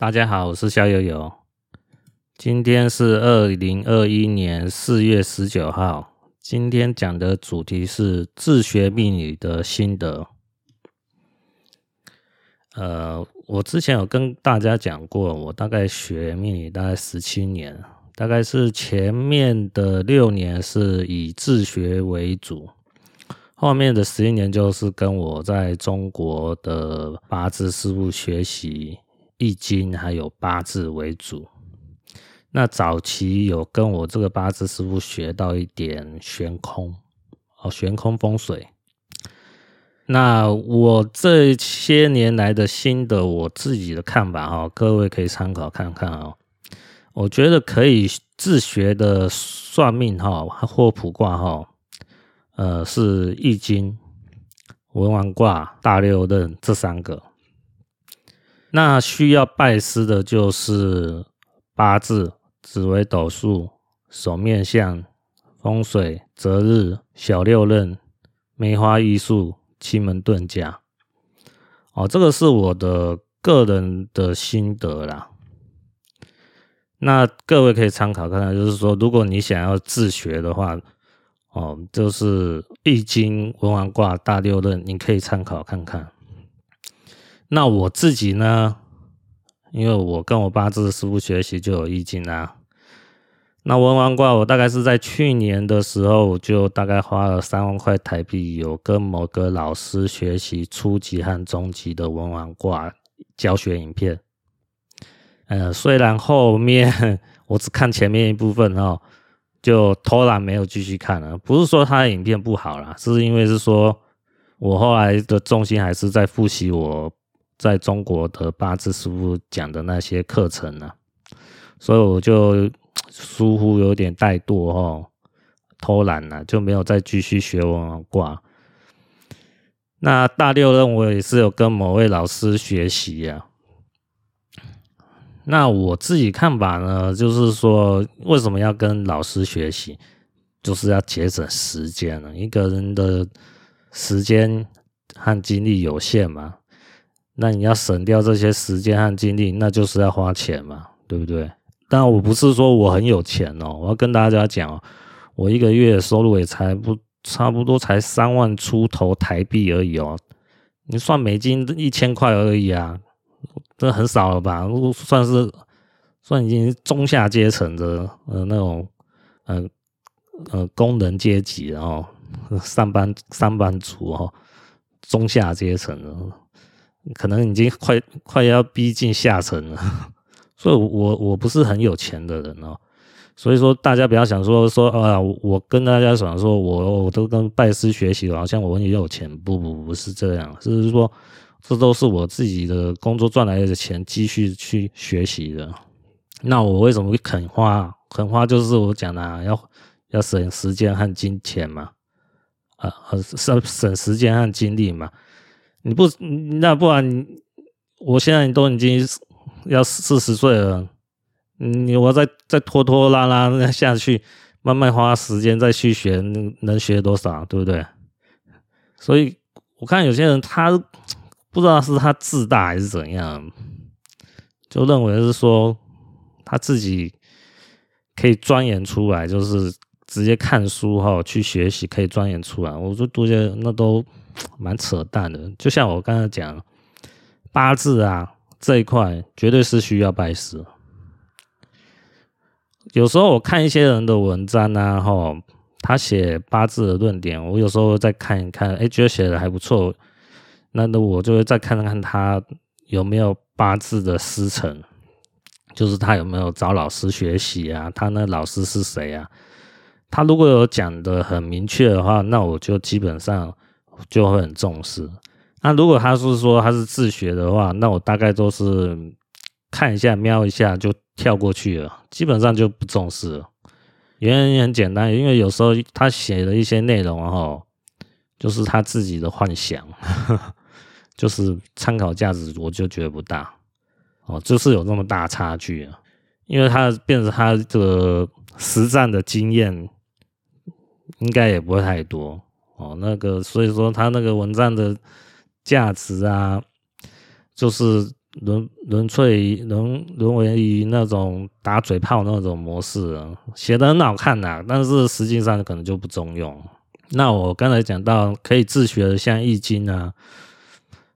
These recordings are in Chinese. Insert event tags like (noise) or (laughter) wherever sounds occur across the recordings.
大家好，我是肖友友。今天是二零二一年四月十九号。今天讲的主题是自学命理的心得。呃，我之前有跟大家讲过，我大概学命理大概十七年，大概是前面的六年是以自学为主，后面的十一年就是跟我在中国的八字师傅学习。易经还有八字为主，那早期有跟我这个八字师傅学到一点玄空哦，悬空风水。那我这些年来的心得，我自己的看法哈，各位可以参考看看哦。我觉得可以自学的算命哈或卜卦哈，呃，是易经、文王卦、大六壬这三个。那需要拜师的就是八字、紫微斗数、手面相、风水、择日、小六壬、梅花易数、奇门遁甲。哦，这个是我的个人的心得啦。那各位可以参考看看，就是说，如果你想要自学的话，哦，就是易经、文王卦、大六壬，你可以参考看看。那我自己呢？因为我跟我八字师傅学习就有易经啊。那文王卦，我大概是在去年的时候，我就大概花了三万块台币，有跟某个老师学习初级和中级的文王卦教学影片。呃，虽然后面我只看前面一部分哦，就偷懒没有继续看了。不是说他的影片不好啦，是因为是说我后来的重心还是在复习我。在中国的八字师傅讲的那些课程呢、所以我就疏忽有点怠惰哦，偷懒了，就没有再继续学文王卦。那大六壬我也是有跟某位老师学习呀、那我自己看法呢，就是说为什么要跟老师学习，就是要节省时间了。一个人的时间和精力有限嘛。那你要省掉这些时间和精力，那就是要花钱嘛，对不对？但我不是说我很有钱哦，我要跟大家讲哦，我一个月收入也才不差不多才三万出头台币而已哦，你算美金一千块而已啊，这很少了吧？算是算已经中下阶层的呃那种呃呃工人阶级哦，上班上班族哦，中下阶层的。可能已经快快要逼近下层了，(laughs) 所以我我不是很有钱的人哦，所以说大家不要想说说啊，我跟大家想说我我都跟拜师学习，好像我很有钱，不不不是这样，就是说这都是我自己的工作赚来的钱，继续去学习的。那我为什么会肯花？肯花就是我讲的啊，要要省时间和金钱嘛，啊省省时间和精力嘛。你不，那不然，我现在都已经要四十岁了，你我再再拖拖拉拉下去，慢慢花时间再去学，能学多少，对不对？所以我看有些人他不知道是他自大还是怎样，就认为是说他自己可以钻研出来，就是直接看书哈去学习可以钻研出来，我就读些那都。蛮扯淡的，就像我刚才讲八字啊这一块，绝对是需要拜师。有时候我看一些人的文章啊，哈，他写八字的论点，我有时候再看一看，哎，觉得写的还不错，那那我就会再看看他有没有八字的师承，就是他有没有找老师学习啊，他那老师是谁啊？他如果有讲的很明确的话，那我就基本上。就会很重视。那如果他是说他是自学的话，那我大概都是看一下、瞄一下就跳过去了，基本上就不重视了。原因很简单，因为有时候他写的一些内容哈，就是他自己的幻想，(laughs) 就是参考价值，我就觉得不大。哦，就是有那么大差距啊，因为他变成他这个实战的经验，应该也不会太多。哦，那个，所以说他那个文章的价值啊，就是沦沦坠于沦沦为于那种打嘴炮那种模式，写得很好看呐、啊，但是实际上可能就不中用。那我刚才讲到可以自学的，像易经啊，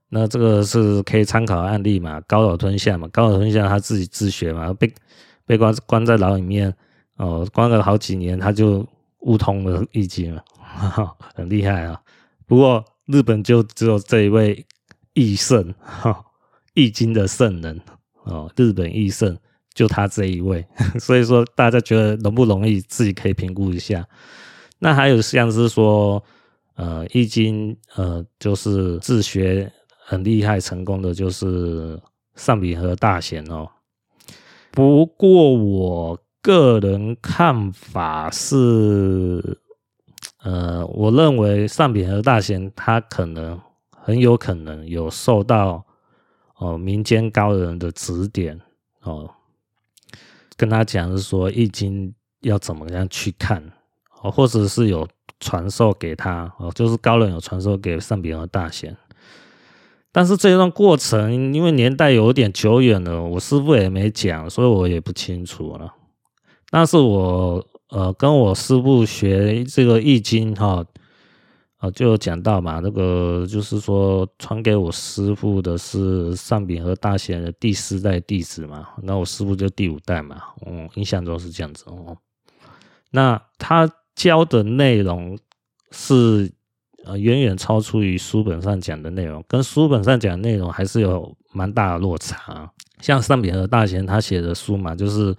那这个是可以参考案例嘛，高岛吞象嘛，高岛吞象他自己自学嘛，被被关关在牢里面哦，关了好几年，他就悟通了易经了 (laughs) 很厉害啊。不过日本就只有这一位易圣哈，(laughs) 易经的圣人哦，日本易圣就他这一位，(laughs) 所以说大家觉得容不容易，自己可以评估一下。那还有像是说，呃，易经，呃，就是自学很厉害成功的，就是上比和大贤哦。不过我个人看法是，呃，我认为上剽和大贤他可能很有可能有受到哦、民间高人的指点哦，跟他讲是说易经要怎么样去看。哦，或者是有传授给他哦，就是高人有传授给上剽和大贤，但是这一段过程因为年代有点久远了，我师傅也没讲，所以我也不清楚了。但是我呃跟我师父学这个易经哈，啊就讲到嘛，那个就是说传给我师父的是上禀和大贤的第四代弟子嘛，那我师父就第五代嘛，嗯，印象中是这样子哦。那他。教的内容是呃远远超出于书本上讲的内容，跟书本上讲的内容还是有蛮大的落差。像上禀和大贤他写的书嘛，就是《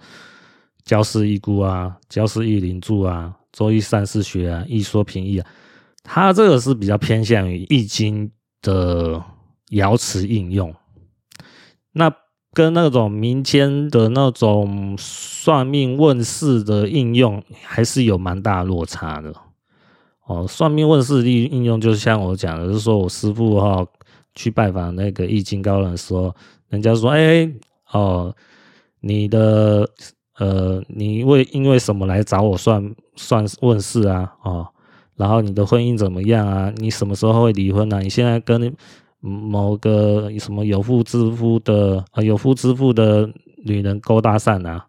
焦氏易估》啊，《焦氏易灵注》啊，《周易善释学》啊，《易说平易》啊，他这个是比较偏向于易经的爻辞应用。那跟那种民间的那种算命问事的应用还是有蛮大落差的哦。算命问事的应用，就是像我讲的，就是说我师傅哈去拜访那个易经高人说，人家说，哎哦，你的呃，你为因为什么来找我算算问事啊？哦，然后你的婚姻怎么样啊？你什么时候会离婚啊？你现在跟某个什么有妇之夫的啊，有夫之妇的女人勾搭上啊，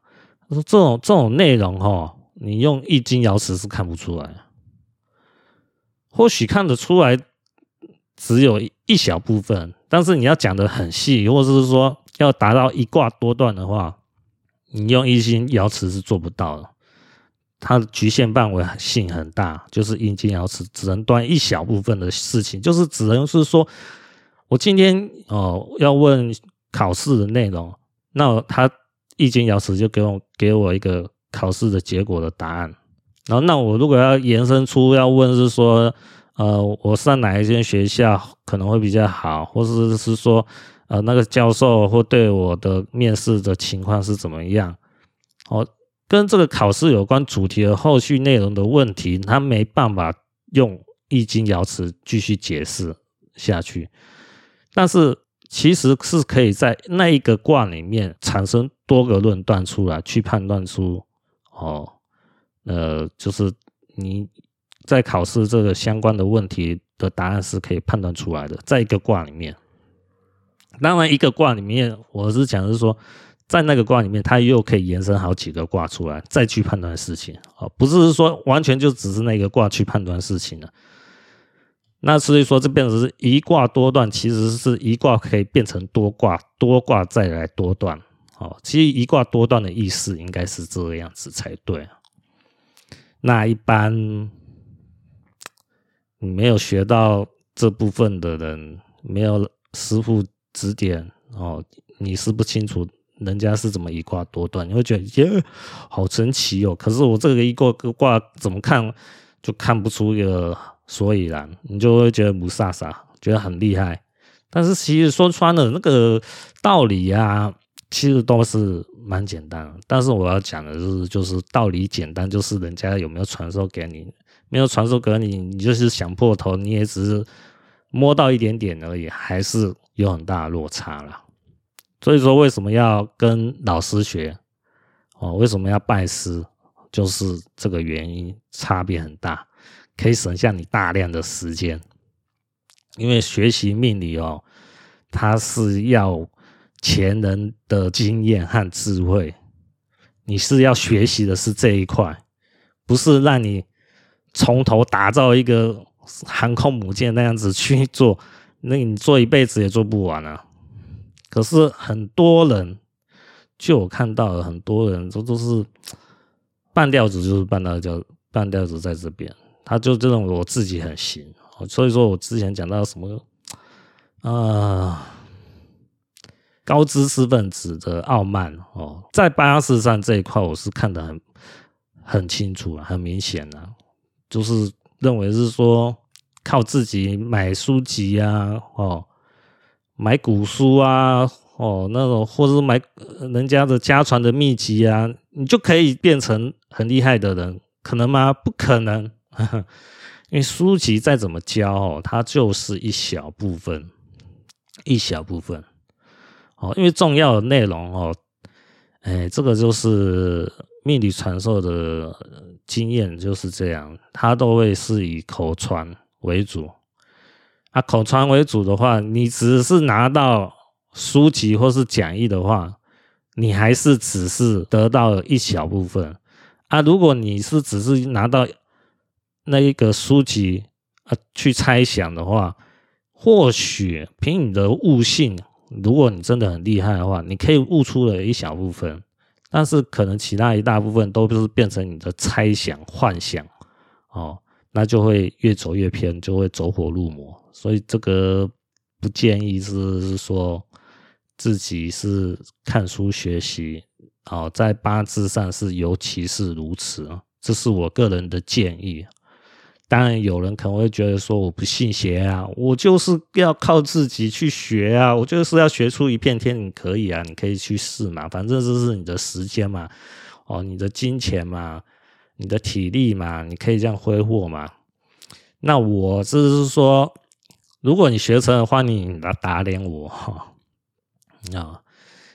他说这种这种内容哈，你用易经爻辞是看不出来，或许看得出来，只有一小部分，但是你要讲的很细，或者是说要达到一卦多段的话，你用易经爻辞是做不到的，它的局限范围性很大，就是易经爻辞只能端一小部分的事情，就是只能是说。我今天哦要问考试的内容，那他易经爻辞就给我给我一个考试的结果的答案。然后那我如果要延伸出要问是说，呃，我上哪一间学校可能会比较好，或者是说，呃，那个教授或对我的面试的情况是怎么样？哦，跟这个考试有关主题的后续内容的问题，他没办法用易经爻辞继续解释下去。但是其实是可以在那一个卦里面产生多个论断出来，去判断出哦，呃，就是你在考试这个相关的问题的答案是可以判断出来的，在一个卦里面。当然，一个卦里面，我是讲的是说，在那个卦里面，它又可以延伸好几个卦出来，再去判断事情哦，不是说完全就只是那个卦去判断事情了。那所以说，这变成是一卦多断，其实是一卦可以变成多卦，多卦再来多断。哦，其实一卦多断的意思应该是这个样子才对。那一般没有学到这部分的人，没有师傅指点哦，你是不清楚人家是怎么一卦多断，你会觉得耶，好神奇哦。可是我这个一卦个卦怎么看就看不出一个。所以然，你就会觉得不飒飒，觉得很厉害。但是其实说穿了，那个道理啊，其实都是蛮简单。但是我要讲的是，就是道理简单，就是人家有没有传授给你，没有传授给你，你就是想破头，你也只是摸到一点点而已，还是有很大的落差了。所以说，为什么要跟老师学？哦，为什么要拜师？就是这个原因，差别很大。可以省下你大量的时间，因为学习命理哦，它是要前人的经验和智慧，你是要学习的是这一块，不是让你从头打造一个航空母舰那样子去做，那你做一辈子也做不完啊。可是很多人，就我看到了很多人这都是半吊子，就是半吊子，半吊子在这边，他就认为我自己很行，所以说我之前讲到什么啊。高知识分子的傲慢哦，在巴士上这一块，我是看得很很清楚，很明显啊，就是认为是说靠自己买书籍啊，哦，买古书啊，哦，那种或者是买人家的家传的秘籍啊，你就可以变成很厉害的人，可能吗？不可能，呵呵，因为书籍再怎么教哦，它就是一小部分，一小部分。哦，因为重要的内容哦，哎，这个就是命理传授的经验就是这样，它都会是以口传为主。啊，口传为主的话，你只是拿到书籍或是讲义的话，你还是只是得到一小部分。啊，如果你是只是拿到那一个书籍啊去猜想的话，或许凭你的悟性。如果你真的很厉害的话，你可以悟出了一小部分，但是可能其他一大部分都是变成你的猜想、幻想，哦，那就会越走越偏，就会走火入魔。所以这个不建议是说自己是看书学习，哦，在八字上是尤其是如此啊，这是我个人的建议。当然，有人可能会觉得说我不信邪啊，我就是要靠自己去学啊，我就是要学出一片天。你可以啊，你可以去试嘛，反正这是你的时间嘛，哦，你的金钱嘛，你的体力嘛，你可以这样挥霍嘛。那我就是说，如果你学成的话，你来打脸我哈 (laughs) 啊。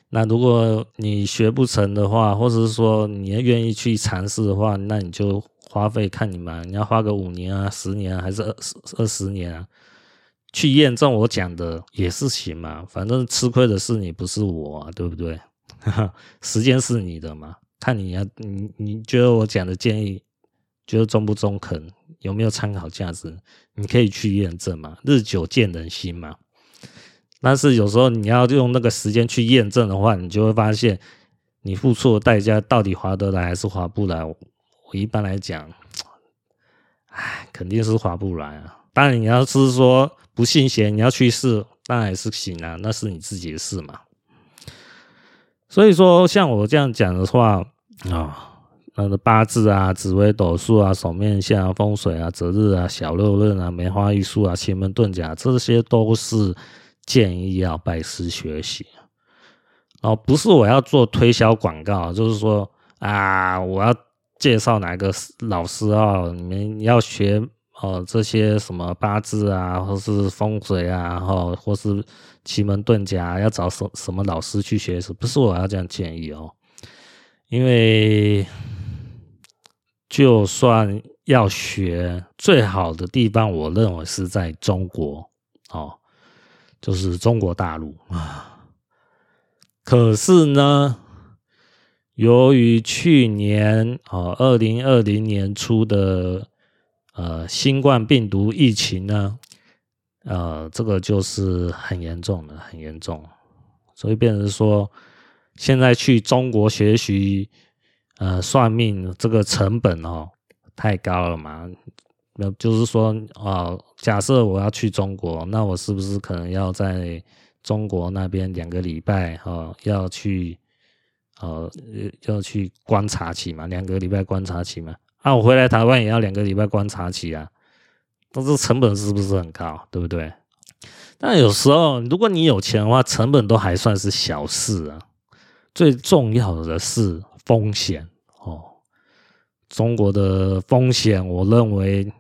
那如果你学不成的话，或者是说你也愿意去尝试的话，那你就。花费看你们，你要花个五年啊、十年啊，还是二十二十年啊，去验证我讲的也是行嘛。反正吃亏的是你，不是我，对不对？(laughs) 时间是你的嘛，看你要你你觉得我讲的建议觉得中不中肯，有没有参考价值？你可以去验证嘛。日久见人心嘛。但是有时候你要用那个时间去验证的话，你就会发现你付出的代价到底划得来还是划不来。我一般来讲，哎，肯定是划不来啊。当然，你要是说不信邪，你要去试，当然也是行啊，那是你自己的事嘛。所以说，像我这样讲的话啊、哦，那个八字啊、紫微斗数啊、手面相啊、风水啊、择日啊、小六壬啊、梅花易数啊、奇门遁甲，这些都是建议要拜师学习。哦，不是我要做推销广告，就是说啊，我要。介绍哪个老师啊？你们要学哦，这些什么八字啊，或是风水啊，或或是奇门遁甲，要找什什么老师去学习？不是我要这样建议哦，因为就算要学，最好的地方，我认为是在中国哦，就是中国大陆啊。可是呢？由于去年哦，二零二零年初的呃新冠病毒疫情呢，呃，这个就是很严重的，很严重，所以变成说，现在去中国学习呃算命这个成本哦太高了嘛，那就是说啊，假设我要去中国，那我是不是可能要在中国那边两个礼拜哈要去？呃，要去观察期嘛，两个礼拜观察期嘛。啊，我回来台湾也要两个礼拜观察期啊。但是成本是不是很高，对不对？但有时候，如果你有钱的话，成本都还算是小事啊。最重要的是风险哦。中国的风险，我认为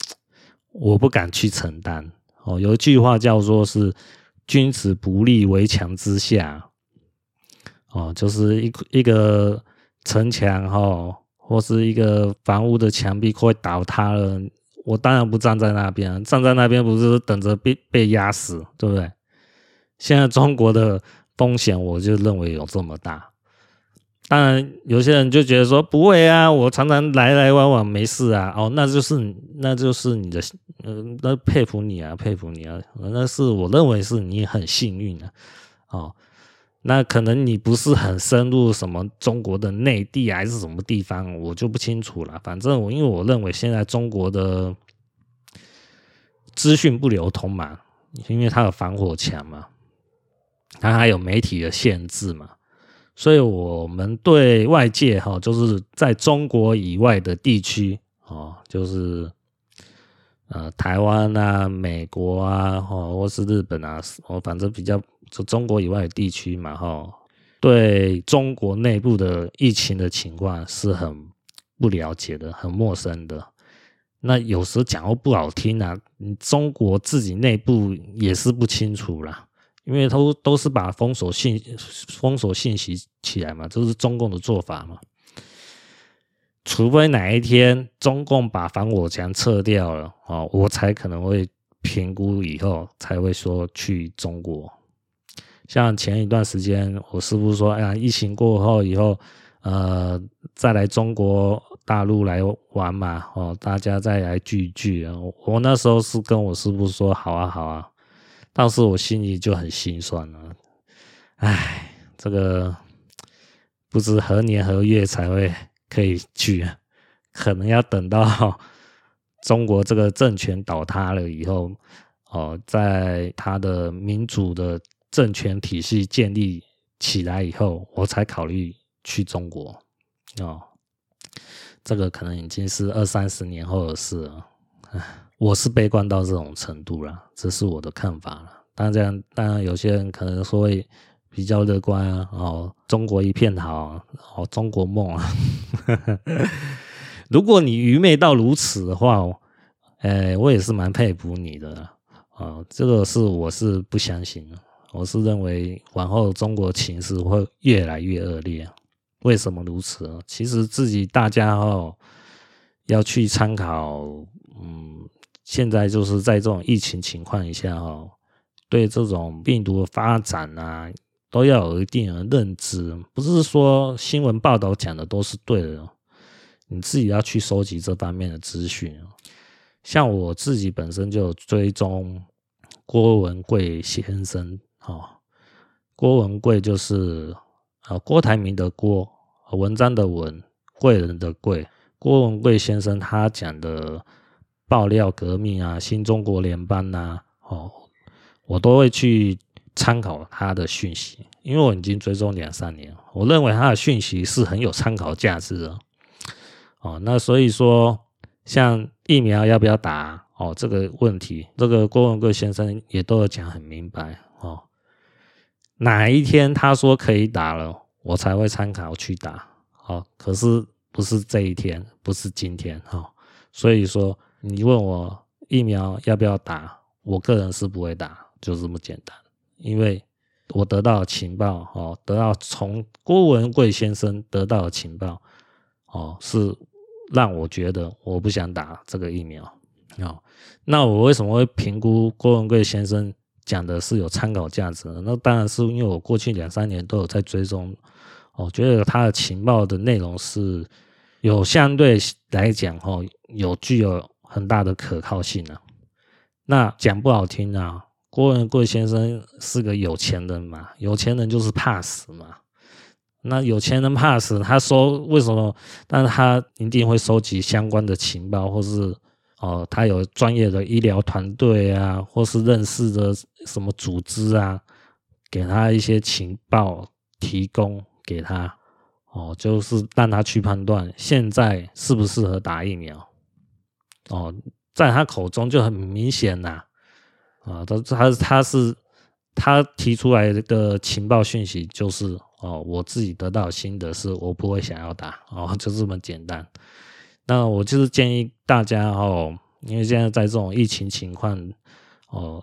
(tsk) 我不敢去承担哦。有一句话叫做是“君子不立围墙之下”。哦，就是一一个城墙哈，或是一个房屋的墙壁快倒塌了，我当然不站在那边，站在那边不是等着被被压死，对不对？现在中国的风险我就认为有这么大。当然，有些人就觉得说不会啊，我常常来来往往没事啊。哦，那就是那就是你的，呃，那佩服你啊，佩服你啊。那是我认为是你很幸运啊。哦，那可能你不是很深入什么中国的内地还是什么地方，我就不清楚了。反正我因为我认为现在中国的资讯不流通嘛，因为它有防火墙嘛，它还有媒体的限制嘛。所以，我们对外界哈，就是在中国以外的地区哦，就是呃，台湾啊、美国啊，或是日本啊，我反正比较就中国以外的地区嘛，哈，对中国内部的疫情的情况是很不了解的，很陌生的。那有时候讲话不好听啊，中国自己内部也是不清楚啦。因为都都是把封锁信封锁信息起来嘛，这是中共的做法嘛。除非哪一天中共把防火墙撤掉了哦，我才可能会评估以后才会说去中国。像前一段时间，我师傅说，哎呀，疫情过后以后，呃，再来中国大陆来玩嘛，哦，大家再来聚聚啊。我那时候是跟我师傅说，好啊，好啊。当时我心里就很心酸了，唉，这个不知何年何月才会可以去，可能要等到 (laughs) 中国这个政权倒塌了以后，哦，在他的民主的政权体系建立起来以后，我才考虑去中国，哦，这个可能已经是二三十年后的事了，我是悲观到这种程度了，这是我的看法了。当然，当然有些人可能说会比较乐观啊，哦，中国一片好，哦，中国梦啊。(laughs) 如果你愚昧到如此的话，哎，我也是蛮佩服你的啊，哦。这个是我是不相信的，我是认为往后中国情势会越来越恶劣。为什么如此？其实自己大家哦要去参考，嗯。现在就是在这种疫情情况下，哦，对这种病毒的发展啊，都要有一定的认知。不是说新闻报道讲的都是对的，你自己要去收集这方面的资讯。像我自己本身就追踪郭文贵先生，哦，郭文贵就是啊郭台铭的郭，文章的文，贵人的贵，郭文贵先生他讲的。爆料革命啊，新中国联邦呐、啊，哦，我都会去参考他的讯息，因为我已经追踪两三年，我认为他的讯息是很有参考价值的。哦，那所以说，像疫苗要不要打，哦，这个问题，这个郭文贵先生也都有讲很明白。哦，哪一天他说可以打了，我才会参考去打。哦，可是不是这一天，不是今天。哦，所以说。你问我疫苗要不要打？我个人是不会打，就这么简单。因为我得到情报，哦，得到从郭文贵先生得到的情报，哦，是让我觉得我不想打这个疫苗。哦，那我为什么会评估郭文贵先生讲的是有参考价值呢？那当然是因为我过去两三年都有在追踪，我觉得他的情报的内容是有相对来讲，哦，有具有。很大的可靠性啊，那讲不好听啊，郭文贵先生是个有钱人嘛，有钱人就是怕死嘛。那有钱人怕死，他说为什么？但是他一定会收集相关的情报，或是哦，他有专业的医疗团队啊，或是认识的什么组织啊，给他一些情报提供给他，哦，就是让他去判断现在适不适合打疫苗。哦，在他口中就很明显呐，啊，他他他是他提出来的情报讯息就是哦，我自己得到心得是我不会想要打哦，就这么简单。那我就是建议大家哦，因为现在在这种疫情情况哦，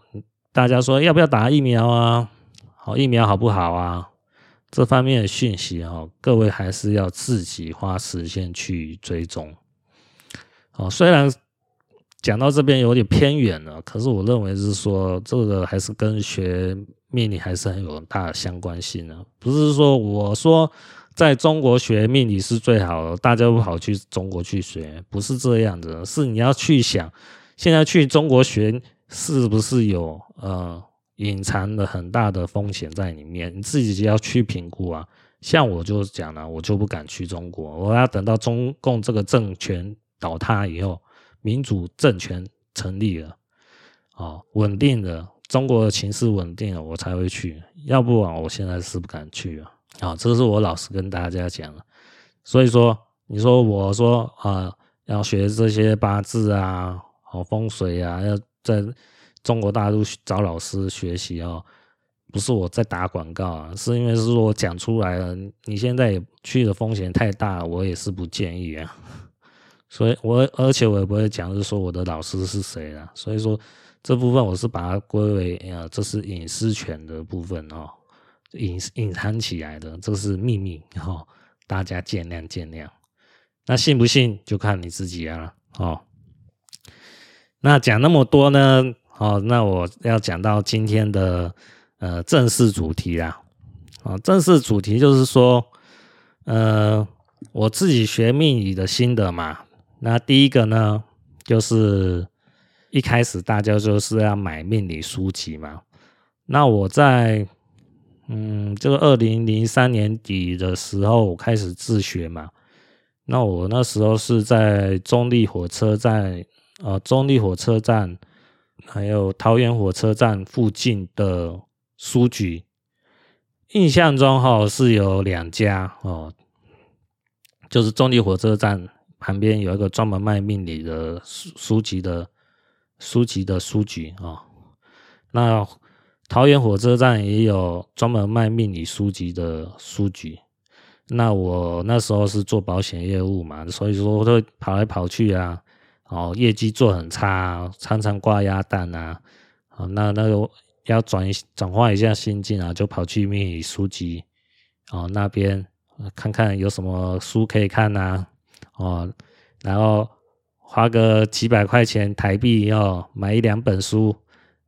大家说要不要打疫苗啊？好，疫苗好不好啊？这方面的讯息哦，各位还是要自己花时间去追踪。哦，虽然。讲到这边有点偏远了，可是我认为是说这个还是跟学命理还是很有大相关性的。不是说我说在中国学命理是最好的，大家不跑去中国去学，不是这样子，是你要去想，现在去中国学是不是有呃隐藏的很大的风险在里面，你自己就要去评估啊。像我就讲了，我就不敢去中国，我要等到中共这个政权倒塌以后，民主政权成立了，哦，稳定了，中国的情势稳定了，我才会去，要不然我现在是不敢去啊。啊，这是我老实跟大家讲了。所以说，你说我说啊，要学这些八字啊，好风水啊，要在中国大陆找老师学习哦。不是我在打广告啊，是因为是说我讲出来了，你现在也去的风险太大，我也是不建议啊。(laughs) 所以我而且我也不会讲，是说我的老师是谁啊。所以说这部分我是把它归为啊，这是隐私权的部分哦，隐隐藏起来的，这是秘密哦，大家见谅见谅。那信不信就看你自己啊。哦，那讲那么多呢，哦，那我要讲到今天的。呃，正式主题啦，啊，正式主题就是说，呃，我自己学命理的心得嘛。那第一个呢，就是一开始大家就是要买命理书籍嘛。那我在，嗯，这个二零零三年底的时候，开始自学嘛。那我那时候是在中立火车站，呃，中立火车站，还有桃园火车站附近的。书局，印象中哈是有两家哦，就是中立火车站旁边有一个专门卖命理的书书籍的书籍的书局啊。那桃园火车站也有专门卖命理书籍的书局。那我那时候是做保险业务嘛，所以说我都跑来跑去啊，哦，业绩做很差，常常挂鸭蛋啊，啊，那那个。要转转换一下心境啊，就跑去命理书籍哦那边看看有什么书可以看呐哦，然后花个几百块钱台币要买一两本书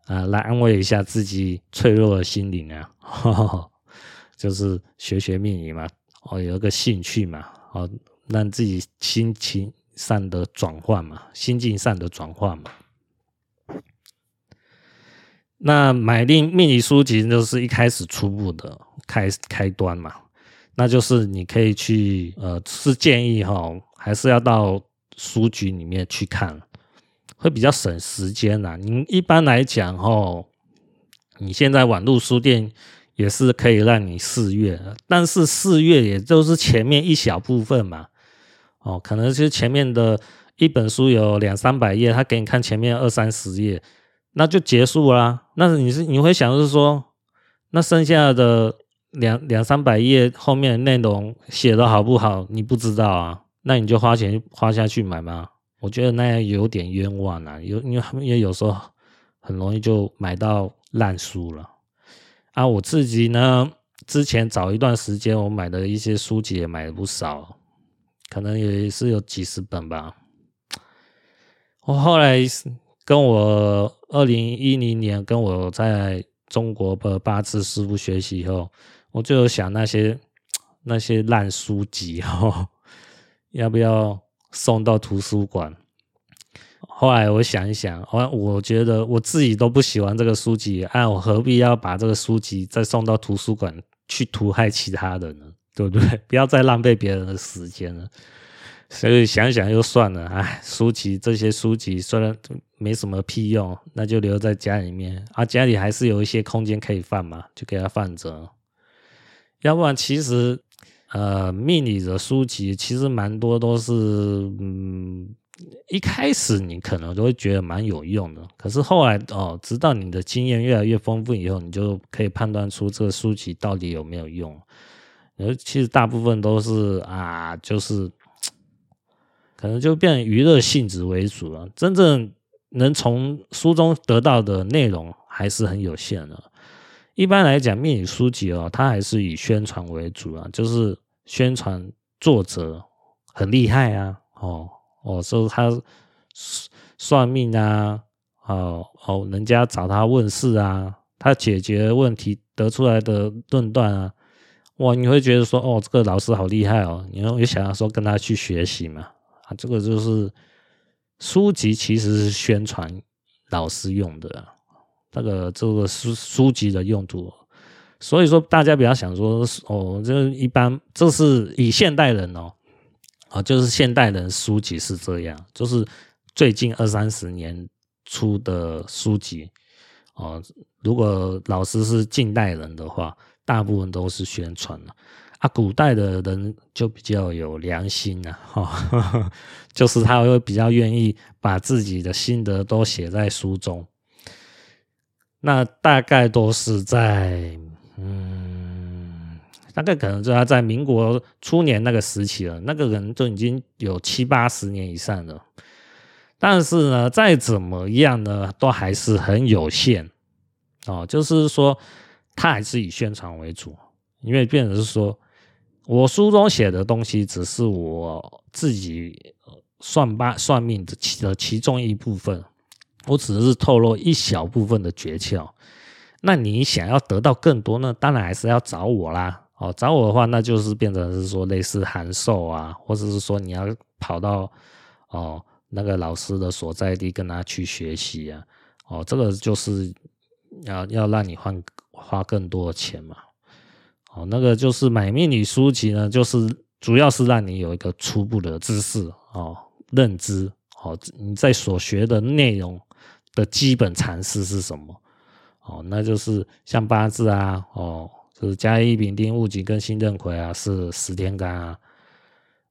啊，来安慰一下自己脆弱的心灵啊，呵 (laughs) 呵就是学学命理嘛，哦有一个兴趣嘛，哦让自己心情上的转换嘛，心境上的转换嘛。那买定命理书籍就是一开始初步的开开端嘛，那就是你可以去呃，是建议哈，还是要到书局里面去看，会比较省时间呐。你一般来讲吼，你现在网络书店也是可以让你试阅，但是试阅也就是前面一小部分嘛，哦，可能是前面的一本书有两三百页，他给你看前面二三十页。那就结束啦。那你是你会想就是说，那剩下的两两三百页后面的内容写的好不好？你不知道啊？那你就花钱花下去买吗？我觉得那样有点冤枉啊。有因为因为有时候很容易就买到烂书了啊。我自己呢，之前早一段时间我买的一些书籍也买了不少，可能也是有几十本吧。我后来。跟我二零一零年跟我在中国的八字师傅学习以后，我就想那些那些烂书籍哦，(laughs) 要不要送到图书馆？后来我想一想，我我觉得我自己都不喜欢这个书籍，哎，我何必要把这个书籍再送到图书馆去毒害其他人呢？(laughs) 对不对？(laughs) 不要再浪费别人的时间了。所以想想就算了，哎，书籍这些书籍虽然没什么屁用，那就留在家里面啊，家里还是有一些空间可以放嘛，就给它放着。要不然，其实呃，命理的书籍其实蛮多都是，嗯，一开始你可能都会觉得蛮有用的，可是后来哦，直到你的经验越来越丰富以后，你就可以判断出这个书籍到底有没有用。而其实大部分都是啊，就是。可能就变娱乐性质为主了，真正能从书中得到的内容还是很有限的。一般来讲，命理书籍哦，它还是以宣传为主啊，就是宣传作者很厉害啊，哦哦，说他算命啊，哦哦，人家找他问事啊，他解决问题得出来的论断啊，哇，你会觉得说，哦，这个老师好厉害哦，你会想要说跟他去学习嘛？啊，这个就是书籍其实是宣传老师用的，啊，那个这个书书籍的用途。所以说，大家不要想说哦，这一般这是以现代人哦，啊，就是现代人书籍是这样，就是最近二三十年出的书籍哦。如果老师是近代人的话，大部分都是宣传了啊。古代的人就比较有良心了哈，(laughs) 就是他会比较愿意把自己的心得都写在书中。那大概都是在。嗯，大概可能就他在民国初年那个时期了，那个人就已经有七八十年以上了。但是呢，再怎么样呢，都还是很有限哦。就是说，他还是以宣传为主，因为变成是说，我书中写的东西只是我自己算八算命的其的其中一部分，我只是透露一小部分的诀窍。那你想要得到更多呢？当然还是要找我啦。哦，找我的话，那就是变成是说类似函授啊，或者是说你要跑到哦那个老师的所在地跟他去学习啊。哦，这个就是要要让你花花更多的钱嘛。哦，那个就是买命理书籍呢，就是主要是让你有一个初步的知识哦，认知哦，你在所学的内容的基本常识是什么？哦，那就是像八字啊，哦，就是甲乙丙丁戊己庚辛壬癸啊，是十天干啊。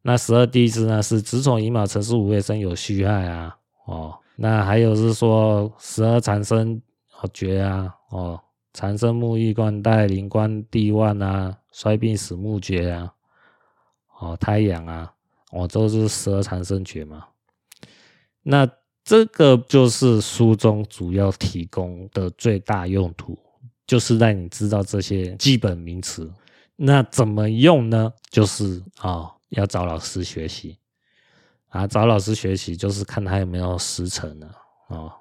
那十二地支呢，是子丑寅卯辰巳午未申酉戌亥啊。哦，那还有是说十二长生诀啊，哦，长生木易冠带临官地旺啊，衰病死木绝啊，哦，胎阳啊，哦，都是十二长生诀嘛。那这个就是书中主要提供的最大用途，就是让你知道这些基本名词。那怎么用呢？就是啊、哦，要找老师学习啊，找老师学习就是看他有没有师承了啊，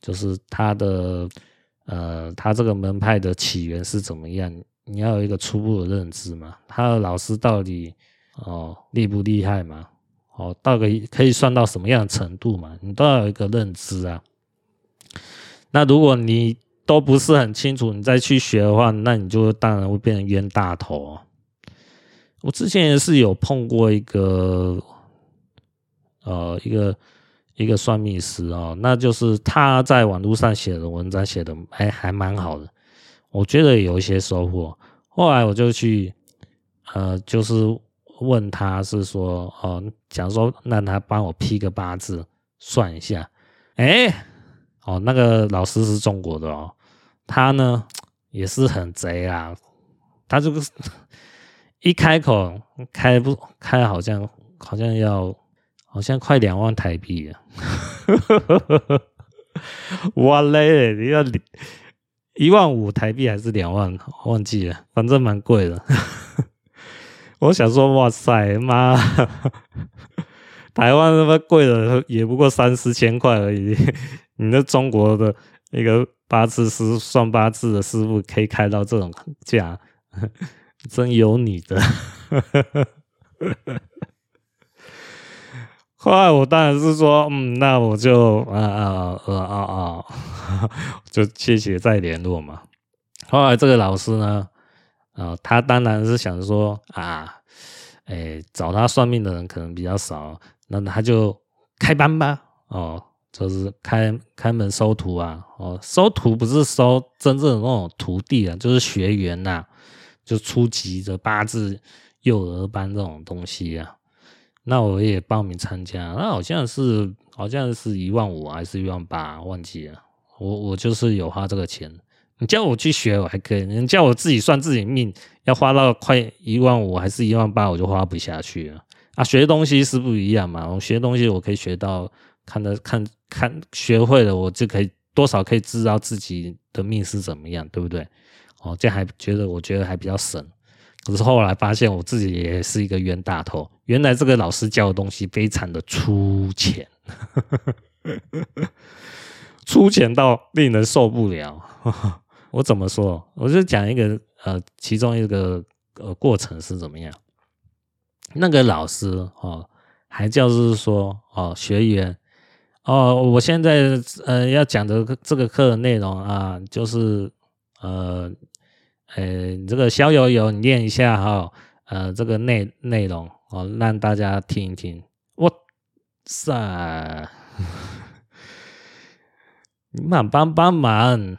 就是他的呃，他这个门派的起源是怎么样？你要有一个初步的认知嘛，他的老师到底哦厉不厉害嘛？哦，到底可以算到什么样的程度嘛？你都要有一个认知啊。那如果你都不是很清楚，你再去学的话，那你就当然会变成冤大头。我之前也是有碰过一个，呃，一个一个算命师哦，那就是他在网络上写的文章写的还还蛮好的，我觉得有一些收获。后来我就去，呃，就是。问他是说哦，假如说让他帮我批个八字算一下，哎，哦，那个老师是中国的哦，他呢也是很贼啊，他这个一开口开不开，好像好像要好像快两万台币啊，(laughs) 哇嘞，你要一万五台币还是两万？忘记了，反正蛮贵的。我想说，哇塞，妈，(laughs) 台湾那么贵的也不过三四千块而已。(laughs) 你那中国的一个八字师算八字的师傅可以开到这种价，(laughs) 真有你的。后来我当然是说，嗯，那我就啊啊啊啊啊，就谢谢再联络嘛。后来这个老师呢？啊、他当然是想说啊，哎，找他算命的人可能比较少，那他就开班吧，哦，就是开开门收徒啊，哦，收徒不是收真正的那种徒弟啊，就是学员呐、就初级的八字幼儿班这种东西啊，那我也报名参加，那好像是好像是一万五还是一万八，忘记了，我我就是有花这个钱。你叫我去学，我还可以；你叫我自己算自己命，要花到快一万五还是一万八，我就花不下去了。啊，学东西是不一样嘛。我学东西，我可以学到看的看看学会了，我就可以多少可以知道自己的命是怎么样，对不对？哦，这样还觉得我觉得还比较省。可是后来发现我自己也是一个冤大头，原来这个老师教的东西非常的粗浅，(laughs) 粗浅到令人受不了。我怎么说？我就讲一个呃，其中一个呃过程是怎么样？那个老师哦，还叫是说哦，学员哦，我现在呃要讲的这个课的内容啊，就是呃，呃，你这个小友友，你念一下哈、哦，呃，这个内内容哦，让大家听一听。哇塞！(laughs) 你们帮帮忙，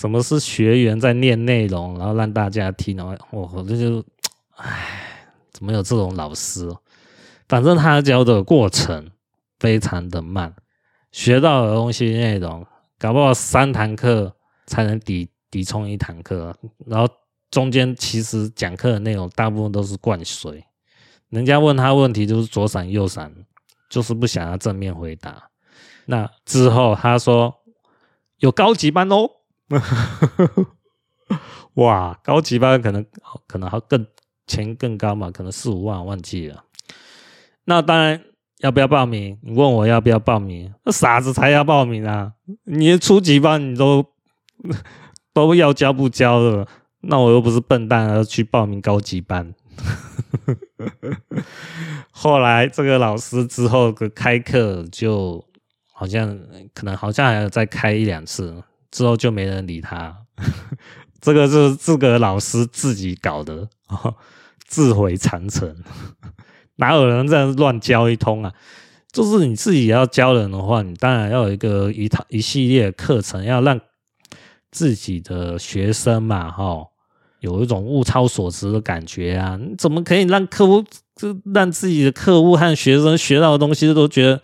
怎么是学员在念内容，然后让大家听？然后我这就，唉，怎么有这种老师？反正他教的过程非常的慢，学到的东西内容，搞不好三堂课才能抵抵充一堂课，然后中间其实讲课的内容大部分都是灌水，人家问他问题就是左闪右闪，就是不想要正面回答。那之后，他说有高级班哦，(laughs) 哇，高级班可能可能还更钱更高嘛，可能四五万，忘记了。那当然要不要报名？你问我要不要报名？那傻子才要报名啊！你初级班你都 (laughs) 都要教不教的，那我又不是笨蛋，要去报名高级班。(laughs) 后来这个老师之后的开课就。好像可能好像还要再开一两次之后就没人理他，(laughs) 这个是这个老师自己搞的，(laughs) 自毁长城，(laughs) 哪有人这样乱教一通啊？就是你自己要教人的话，你当然要有一个一套一系列课程，要让自己的学生嘛，哈，有一种物超所值的感觉啊！怎么可以让客户就让自己的客户和学生学到的东西都觉得？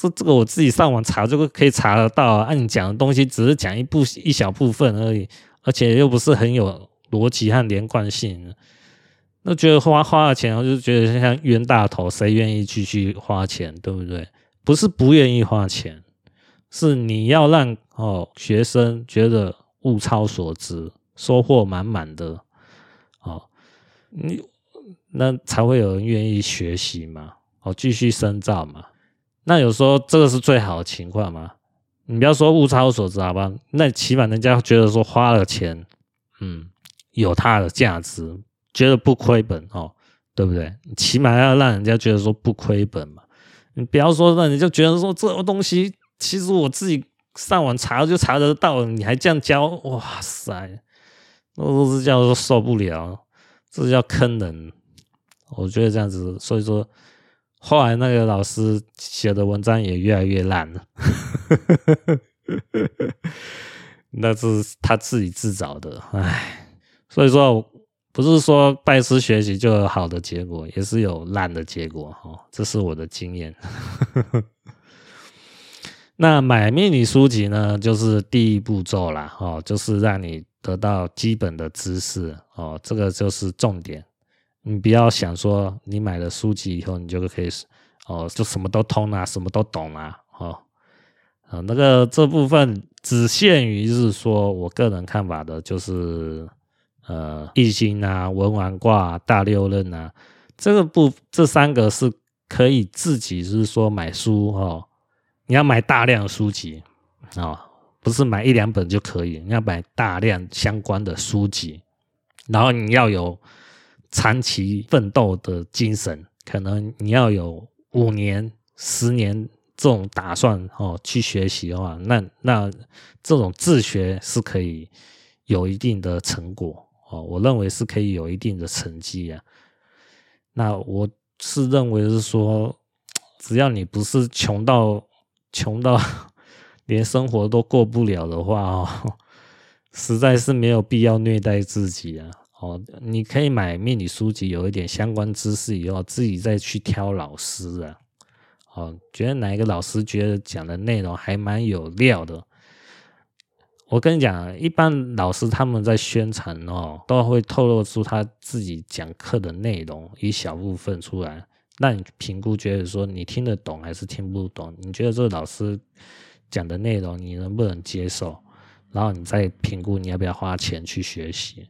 是这个，我自己上网查，这个可以查得到啊。按你讲的东西，只是讲一部一小部分而已，而且又不是很有逻辑和连贯性。那觉得花花了钱，我就觉得像冤大头，谁愿意继续花钱，对不对？不是不愿意花钱，是你要让哦学生觉得物超所值，收获满满的哦，你那才会有人愿意学习嘛，哦，继续深造嘛。那有时候这个是最好的情况吗？你不要说物超所值，好吧？那起码人家觉得说花了钱，嗯，有它的价值，觉得不亏本哦，对不对？起码要让人家觉得说不亏本嘛。你不要说让人家觉得说这个东西其实我自己上网查就查得到，你还这样教，哇塞，那都是叫做受不了，这叫坑人。我觉得这样子，所以说。后来那个老师写的文章也越来越烂了，(laughs) 那是他自己自找的，唉，所以说不是说拜师学习就有好的结果，也是有烂的结果哈，这是我的经验。(laughs) 那买命理书籍呢，就是第一步骤啦，哦，就是让你得到基本的知识哦，这个就是重点。你不要想说你买了书籍以后，你就可以哦，就什么都通啊，什么都懂啊，哦，啊，那个这部分只限于是说我个人看法的，就是呃，易经啊、文王卦、大六壬啊，这个不，这三个是可以自己是说买书哦，你要买大量书籍啊，哦，不是买一两本就可以，你要买大量相关的书籍，然后你要有。长期奋斗的精神，可能你要有五年、十年这种打算哦，去学习的话，那那这种自学是可以有一定的成果哦。我认为是可以有一定的成绩啊。那我是认为是说，只要你不是穷到穷到 (laughs) 连生活都过不了的话哦，实在是没有必要虐待自己啊。哦，你可以买命理书籍，有一点相关知识以后，自己再去挑老师啊。哦，觉得哪一个老师觉得讲的内容还蛮有料的。我跟你讲，一般老师他们在宣传哦，都会透露出他自己讲课的内容一小部分出来，让你评估，觉得说你听得懂还是听不懂？你觉得这个老师讲的内容你能不能接受？然后你再评估你要不要花钱去学习。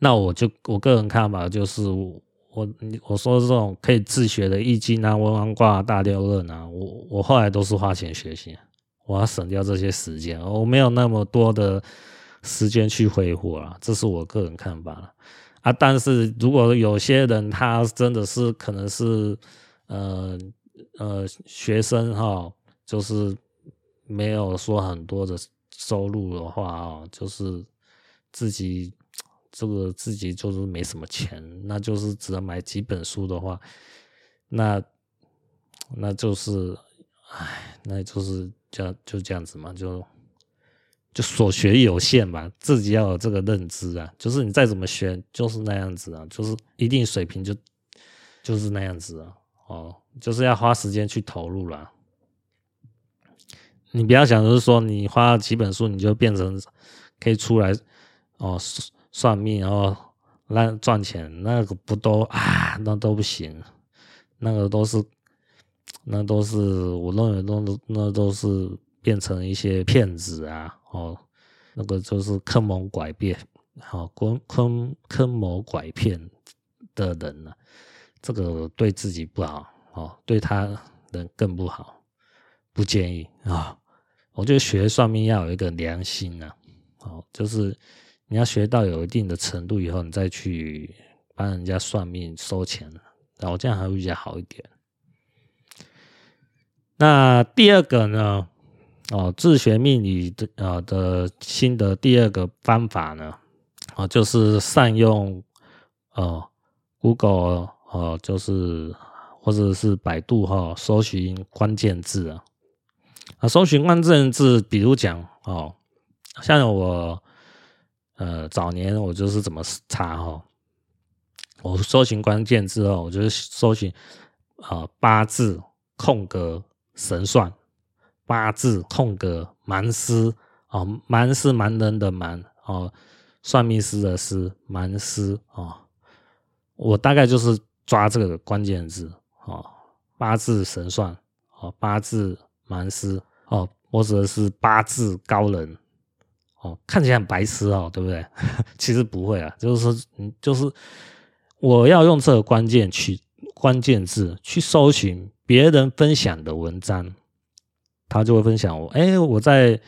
那我就我个人看法就是我我说这种可以自学的易经啊、文王卦、大六壬啊，我我后来都是花钱学习，我要省掉这些时间，我没有那么多的时间去挥霍了，这是我个人看法了啊。但是如果有些人他真的是可能是呃呃学生哈，就是没有说很多的收入的话啊，就是自己这个自己就是没什么钱，那就是只能买几本书的话，那那就是。唉，那就是这样，就这样子嘛，就就所学有限吧，自己要有这个认知啊。就是你再怎么学，就是那样子啊，就是一定水平就就是那样子啊。哦，就是要花时间去投入了。你不要想，就是说你花几本书，你就变成可以出来哦算命，然后来赚钱，那个不都啊？那都不行，那个都是。那都是我认为都那都是变成一些骗子啊，哦，那个就是坑蒙拐骗，好、哦，坑坑坑蒙拐骗的人呢、啊，这个对自己不好，哦，对他人更不好，不建议啊、我觉得学算命要有一个良心呐、啊，哦，就是你要学到有一定的程度以后，你再去帮人家算命收钱，然后这样还会比较好一点。那第二个呢？哦，自学命理的呃的新的第二个方法呢，哦，就是善用哦，Google 哦，就是或者是百度哈、哦，搜寻关键字啊，啊，搜寻关键字，比如讲哦，像我呃早年我就是怎么查、哦，我搜寻关键字哦，我就是搜寻啊、呃、八字空格。神算八字空格蛮师哦，蛮是蛮人的蛮哦，算命师的师蛮师哦，我大概就是抓这个关键字哦，八字神算哦，八字蛮师哦，或者是八字高人哦，看起来很白痴哦，对不对？(laughs) 其实不会啊，就是说，嗯，就是我要用这个关键去关键字去搜寻。别人分享的文章，他就会分享我。哎，我在，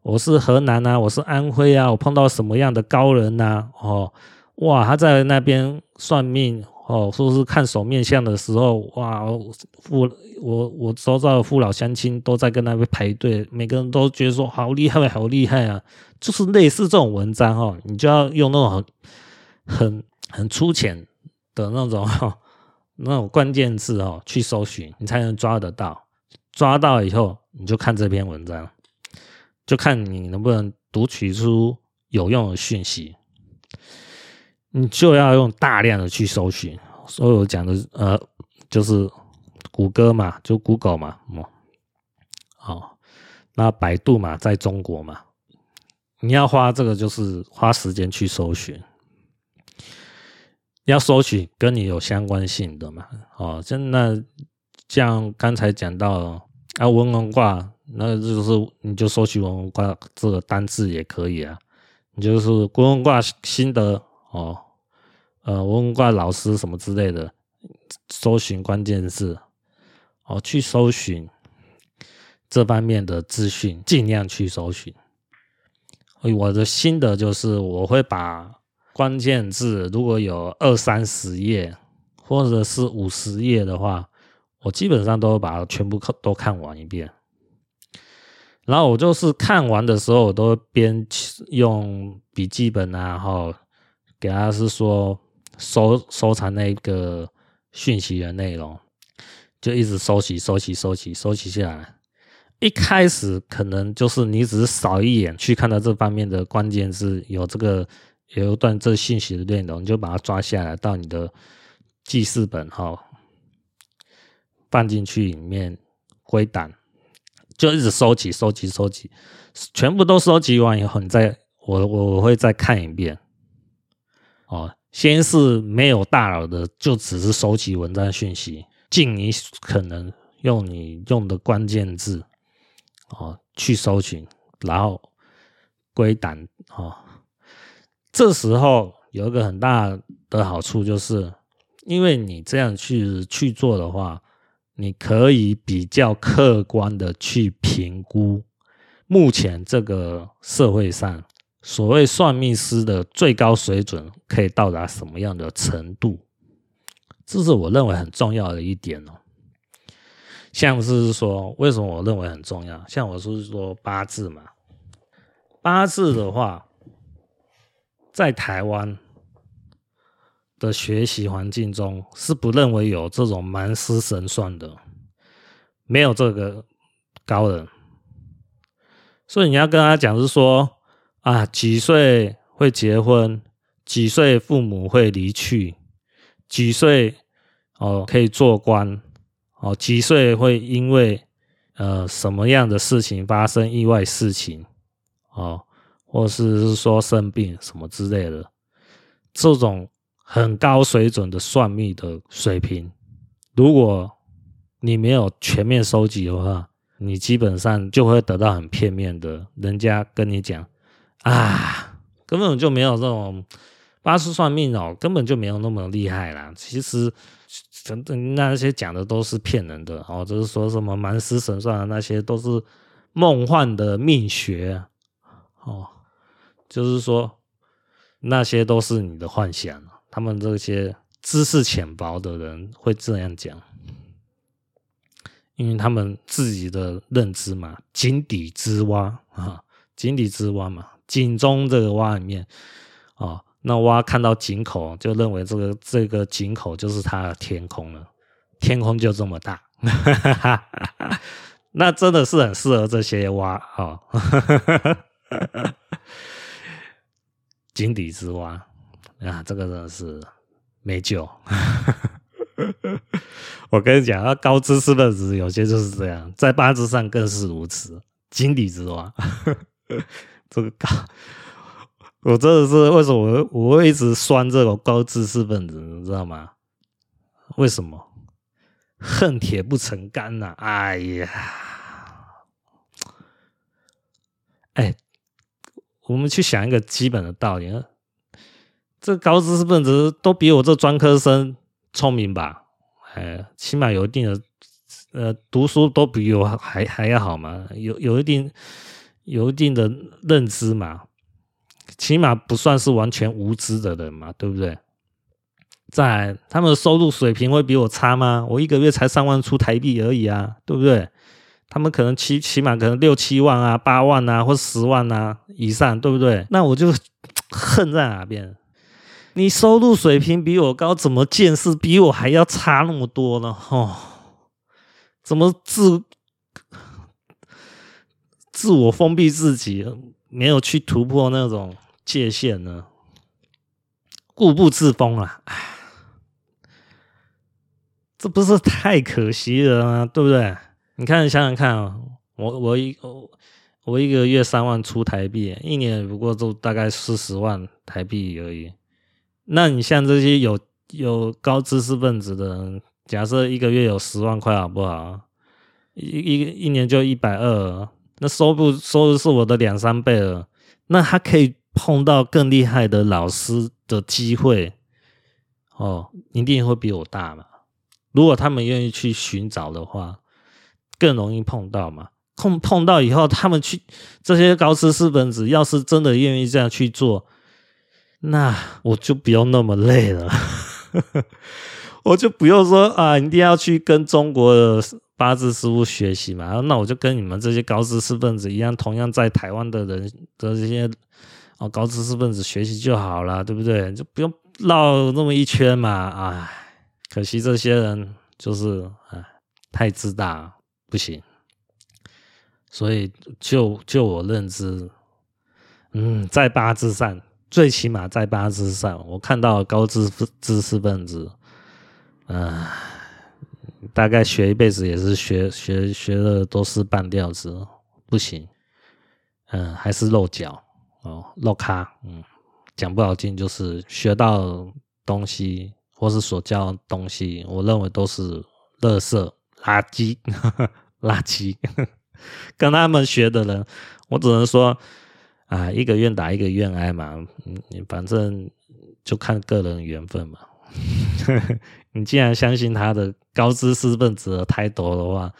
我是河南啊，我是安徽啊，我碰到什么样的高人呐？哦，哇，他在那边算命哦，说是看手面相的时候，哇，父我我周遭的父老乡亲都在跟那边排队，每个人都觉得说好厉害，好厉害啊！就是类似这种文章哈，你就要用那种很很很粗浅的那种哈。那种关键字哦，去搜寻，你才能抓得到。抓到以后，你就看这篇文章，就看你能不能读取出有用的讯息。你就要用大量的去搜寻。所以我讲的呃，就是谷歌嘛，就 Google 嘛，哦，好，那百度嘛，在中国嘛，你要花这个就是花时间去搜寻。要搜取跟你有相关性的嘛？哦，像那像刚才讲到啊，文王卦，那就是你就搜取文王卦这个单字也可以啊。你就是文王卦心得哦，呃，文王卦老师什么之类的，搜寻关键字哦，去搜寻这方面的资讯，尽量去搜寻。我的心得就是我会把。关键字如果有二三十页，或者是五十页的话，我基本上都会把它全部看都看完一遍。然后我就是看完的时候，我都边用笔记本啊，然后给他是说收收藏那个讯息的内容，就一直收集、收集、收集、收集下来。一开始可能就是你只是扫一眼去看到这方面的关键字，有这个。有一段这信息的内容，你就把它抓下来到你的记事本哈，放进去里面归档，就一直收集、收集、收集，全部都收集完以后，你再我我会再看一遍。哦，先是没有大脑的，就只是收集文章讯息，尽你可能用你用的关键字哦去搜寻，然后归档哦。这时候有一个很大的好处，就是因为你这样去去做的话，你可以比较客观的去评估目前这个社会上，所谓算命师的最高水准可以到达什么样的程度？这是我认为很重要的一点哦。像是说，为什么我认为很重要？像我是说八字嘛，八字的话，在台湾的学习环境中是不认为有这种蛮师神算的，没有这个高人。所以你要跟他讲是说啊，几岁会结婚，几岁父母会离去，几岁哦可以做官，哦几岁会因为呃什么样的事情发生意外事情，哦或是是说生病什么之类的，这种很高水准的算命的水平，如果你没有全面收集的话。你基本上就会得到很片面的，人家跟你讲啊，根本就没有这种八字算命哦，根本就没有那么厉害啦。其实，真的那些讲的都是骗人的哦，就是说什么蛮师神算的那些都是梦幻的命学哦，就是说那些都是你的幻想。他们这些知识浅薄的人会这样讲。因为他们自己的认知嘛，井底之蛙啊，井底之蛙嘛，井中这个蛙里面。啊，那蛙看到井口，就认为这个这个井口就是它的天空了，天空就这么大，(laughs) 那真的是很适合这些蛙啊，(laughs) 井底之蛙。啊，这个真的是没救。(laughs) 我跟你讲，高知识分子有些就是这样，在八字上更是如此，井底之蛙。这个高，(laughs) 我真的是为什么我会一直酸这种高知识分子，你知道吗？为什么？恨铁不成钢呐！哎呀，哎，我们去想一个基本的道理，这高知识分子都比我这专科生聪明吧？哎，起码有一定的，呃，读书都比我还还要好嘛，有有一定有一定的认知嘛，起码不算是完全无知的人嘛，对不对？在，他们的收入水平会比我差吗？我一个月才三万出台币而已啊，对不对？他们可能起起码可能六七万啊、八万啊或十万啊以上，对不对？那我就 (tsk) 恨在哪边？你收入水平比我高，怎么见识比我还要差那么多呢？哦，怎么自自我封闭自己，没有去突破那种界限呢？固步自封啊！这不是太可惜了吗？对不对？你看，想想看啊，我我一我一个月三万出台币，一年不过就大概四十万台币而已。那你像这些有有高知识分子的人，假设一个月有十万块，好不好？一一一年就一百二，那收入收入是我的两三倍了。那他可以碰到更厉害的老师的机会，哦，一定会比我大嘛。如果他们愿意去寻找的话，更容易碰到嘛。碰碰到以后，他们去这些高知识分子，要是真的愿意这样去做。那我就不用那么累了，(laughs) 我就不用说啊，一定要去跟中国的八字师傅学习嘛。那我就跟你们这些高知识分子一样，同样在台湾的人的这些哦高知识分子学习就好了，对不对？就不用绕那么一圈嘛。唉，可惜这些人就是唉太自大，不行。所以就就我认知，嗯，在八字上。最起码在八字上，我看到高知知识分子，啊、呃，大概学一辈子也是学学学的都是半吊子，不行，嗯、还是漏脚哦，漏咖，嗯，讲不好听就是学到东西或是所教东西，我认为都是垃圾、垃圾、(laughs) 垃圾，(laughs) 跟他们学的人，我只能说。啊，一个愿打一个愿挨嘛，嗯，反正就看个人缘分嘛。(laughs) 你既然相信他的高知识分子的抬头的话，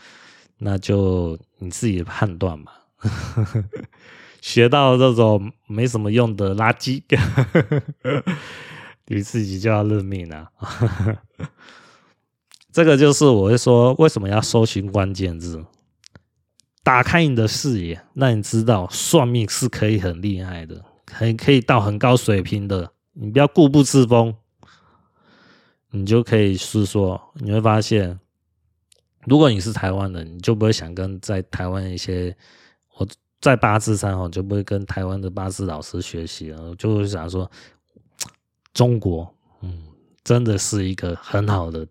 那就你自己判断嘛。(laughs) 学到这种没什么用的垃圾，(laughs) 你自己就要认命了。这个就是我会说，为什么要搜寻关键字，打开你的视野，让你知道算命是可以很厉害的，可以可以到很高水平的。你不要固步自封，你就可以是说，你会发现，如果你是台湾人，你就不会想跟在台湾一些我。在八字上哦，就不会跟台湾的八字老师学习了，就会想说，中国，嗯，真的是一个很好的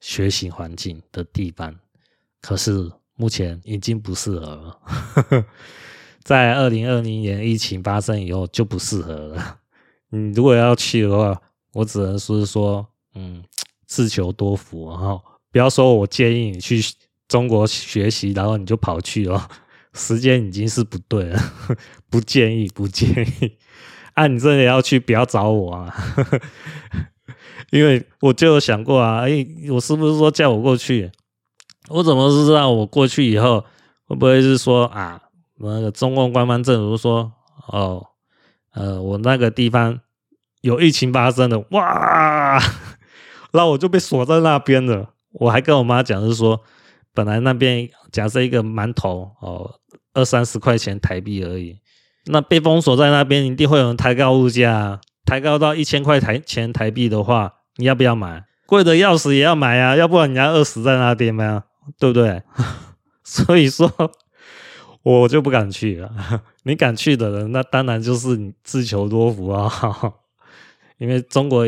学习环境的地方，可是目前已经不适合了。(laughs) 在二零二零年疫情发生以后就不适合了。(laughs) 你如果要去的话，我只能是说，嗯，自求多福哈，不要说我建议你去中国学习，然后你就跑去哦。(laughs) 时间已经是不对了，(laughs) 不建议，不建议。啊，你真的要去，不要找我啊，(laughs) 因为我就有想过啊，哎，我是不是说叫我过去？我怎么知道我过去以后会不会是说啊，那个中共官方政府说，哦，呃，我那个地方有疫情发生的，哇，然后我就被锁在那边了。我还跟我妈讲，是说，本来那边假设一个馒头哦。二三十块钱台币而已，那被封锁在那边，一定会有人抬高物价，抬高到一千块台钱台币的话，你要不要买？贵的要死也要买啊，要不然你要饿死在那边吗？对不对？(laughs) 所以说，我就不敢去了。(laughs) 你敢去的人，那当然就是你自求多福啊。(laughs) 因为中国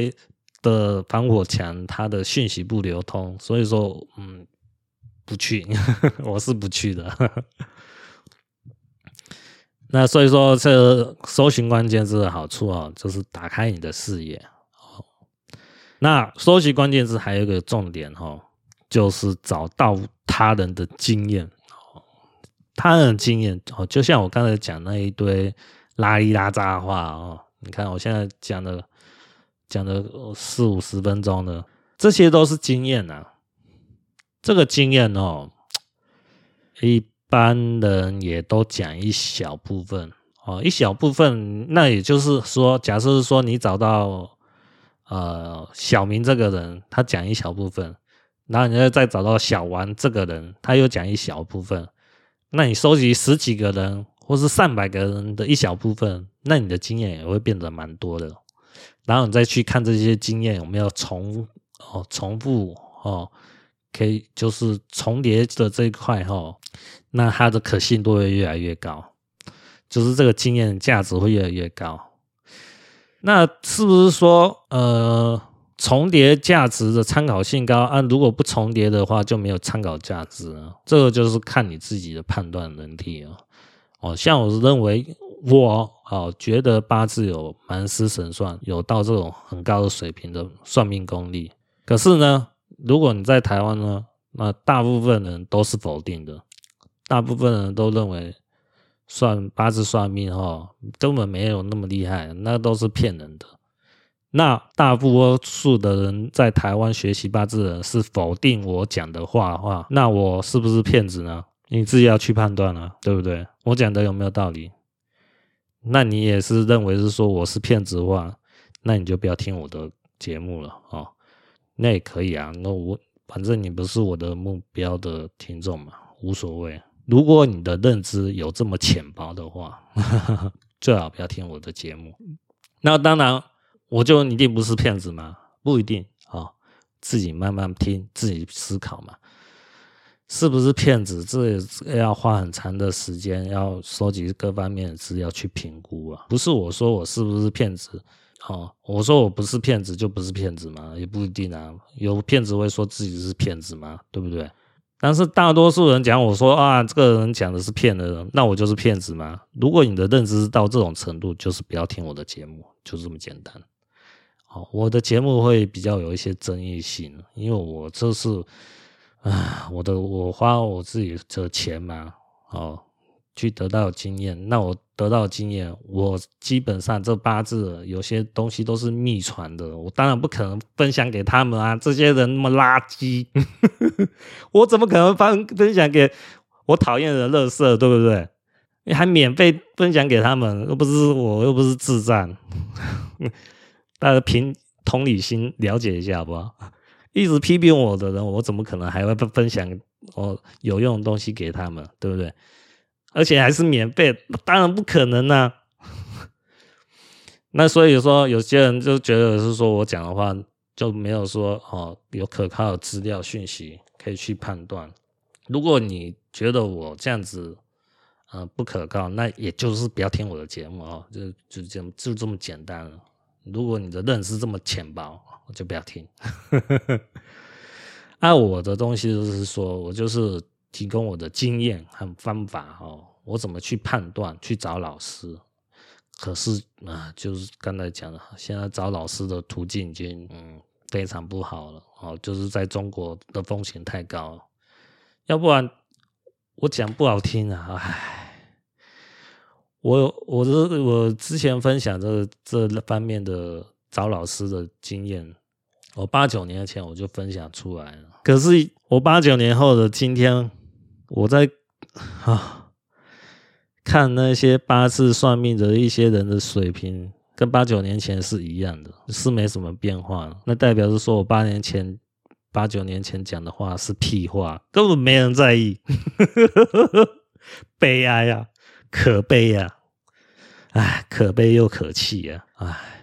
的防火墙，它的讯息不流通，所以说，嗯，不去，(laughs) 我是不去的。(laughs) 那所以说，这搜寻关键字的好处啊，就是打开你的视野。那搜寻关键字还有一个重点哈，就是找到他人的经验。他人的经验哦，就像我刚才讲那一堆拉里拉杂的话哦，你看我现在讲的讲了四五十分钟的，这些都是经验呐。这个经验哦，(tsk) 一。般人也都讲一小部分哦，一小部分，那也就是说，假设是说你找到呃小明这个人，他讲一小部分，然后你再再找到小王这个人，他又讲一小部分，那你收集十几个人或是上百个人的一小部分，那你的经验也会变得蛮多的。然后你再去看这些经验有没有重哦重复哦。可以，就是重叠的这一块哈，那它的可信度会越来越高，就是这个经验价值会越来越高。那是不是说，呃，重叠价值的参考性高啊？如果不重叠的话，就没有参考价值啊？这个就是看你自己的判断能力啊。哦，像我是认为我哦，觉得八字有蛮师神算，有到这种很高的水平的算命功力，可是呢，如果你在台湾呢，那大部分人都是否定的，大部分人都认为算八字算命哈，根本没有那么厉害，那都是骗人的。那大多数的人在台湾学习八字的人是否定我讲的话的话，那我是不是骗子呢？你自己要去判断了，对不对？我讲的有没有道理？那你也是认为是说我是骗子的话，那你就不要听我的节目了啊。那也可以啊，那我反正你不是我的目标的听众嘛，无所谓。如果你的认知有这么浅薄的话，(laughs) 最好不要听我的节目。那当然，我就一定不是骗子吗？不一定啊、哦，自己慢慢听，自己思考嘛。是不是骗子？这也要花很长的时间，要收集各方面的资料去评估啊。不是我说我是不是骗子。哦，我说我不是骗子就不是骗子吗？也不一定啊。有骗子会说自己是骗子吗？对不对？但是大多数人讲我说啊，这个人讲的是骗人，那我就是骗子吗？如果你的认知到这种程度，就是不要听我的节目，就是这么简单。好，我的节目会比较有一些争议性，因为我这是啊，我的我花我自己的钱嘛，哦。去得到经验，那我得到经验，我基本上这八字有些东西都是秘传的，我当然不可能分享给他们啊！这些人那么垃圾，(laughs) 我怎么可能分分享给我讨厌的垃圾，对不对？你还免费分享给他们，又不是我，又不是智障，(laughs) 大家凭同理心了解一下好不好？一直批评我的人，我怎么可能还会分分享我有用的东西给他们，对不对？而且还是免费，当然不可能啊。那所以说，有些人就觉得是说我讲的话就没有说哦有可靠的资料讯息可以去判断。如果你觉得我这样子，呃，不可靠，那也就是不要听我的节目哦，就就这么就这么简单了。如果你的认识这么浅薄，我就不要听。(laughs) 按、啊、我的东西就是说，我就是提供我的经验和方法哦，我怎么去判断，去找老师。可是啊，就是刚才讲的，现在找老师的途径已经嗯非常不好了哦，就是在中国的风险太高，要不然。我讲不好听啊，唉，我我这我之前分享这这方面的找老师的经验，我八九年前我就分享出来了。可是我八九年后的今天，我在啊看那些八字算命的一些人的水平，跟八九年前是一样的，是没什么变化。那代表是说我八年前。八九年前讲的话是屁话，根本没人在意，悲哀呀、可悲呀、啊，唉，可悲又可气呀、啊，唉，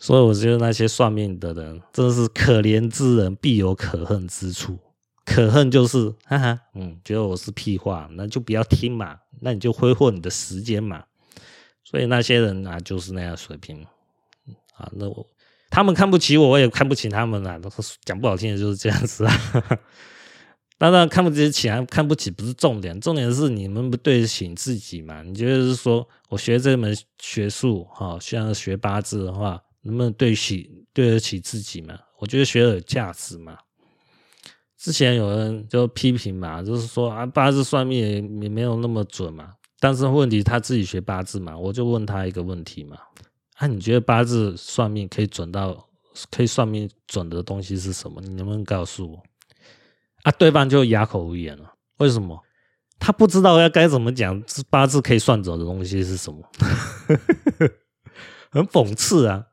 所以我觉得那些算命的人真的是可怜之人必有可恨之处，可恨就是哈哈，嗯，觉得我是屁话，那就不要听嘛，那你就挥霍你的时间嘛，所以那些人啊，就是那样水平，啊，那我。他们看不起我，我也看不起他们啊。讲不好听的就是这样子啊。(laughs) 当然看不起，还看不起不是重点，重点是你们不对得起自己嘛？你觉得是说我学这门学术，哈，像学八字的话，能不能对起对得起自己嘛？我觉得学的有价值嘛。之前有人就批评嘛，就是说啊，八字算命也没有那么准嘛。但是问题他自己学八字嘛，我就问他一个问题嘛。啊、你觉得八字算命可以准到可以算命准的东西是什么？你能不能告诉我？啊，对方就哑口无言了。为什么？他不知道要该怎么讲八字可以算准的东西是什么？(laughs) 很讽刺啊！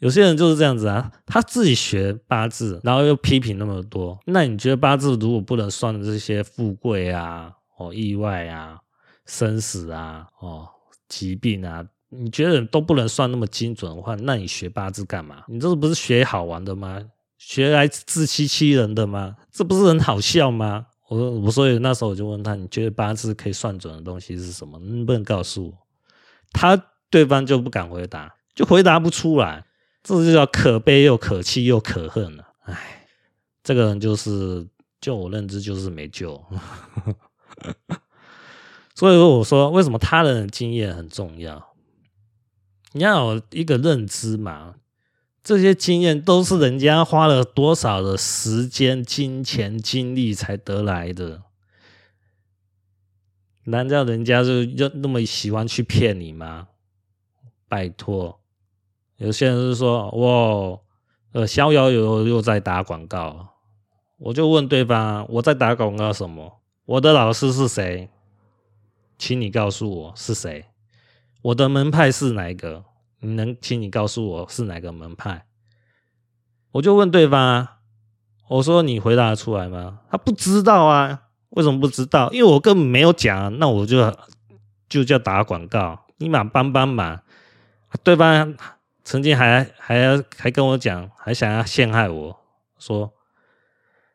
有些人就是这样子啊，他自己学八字，然后又批评那么多。那你觉得八字如果不能算这些富贵啊、哦意外啊、生死啊、哦疾病啊？你觉得都不能算那么精准的话，那你学八字干嘛？你这不是学好玩的吗？学来自欺欺人的吗？这不是很好笑吗？我我所以那时候我就问他，你觉得八字可以算准的东西是什么？能不能告诉我？他对方就不敢回答，就回答不出来，这就叫可悲又可气又可恨了。唉，这个人就是，就我认知就是没救。(laughs) 所以说，我说为什么他人的经验很重要？你要有一个认知嘛，这些经验都是人家花了多少的时间、金钱、精力才得来的，难道人家就就那么喜欢去骗你吗？拜托，有些人是说，哇，呃，逍遥游又在打广告，我就问对方，我在打广告什么？我的老师是谁？请你告诉我是谁。我的门派是哪一个？你能请你告诉我是哪个门派？我就问对方啊，我说你回答出来吗？他不知道啊，为什么不知道？因为我根本没有讲，那我就就叫打广告，你嘛帮帮忙。对方曾经还还还跟我讲，还想要陷害我说，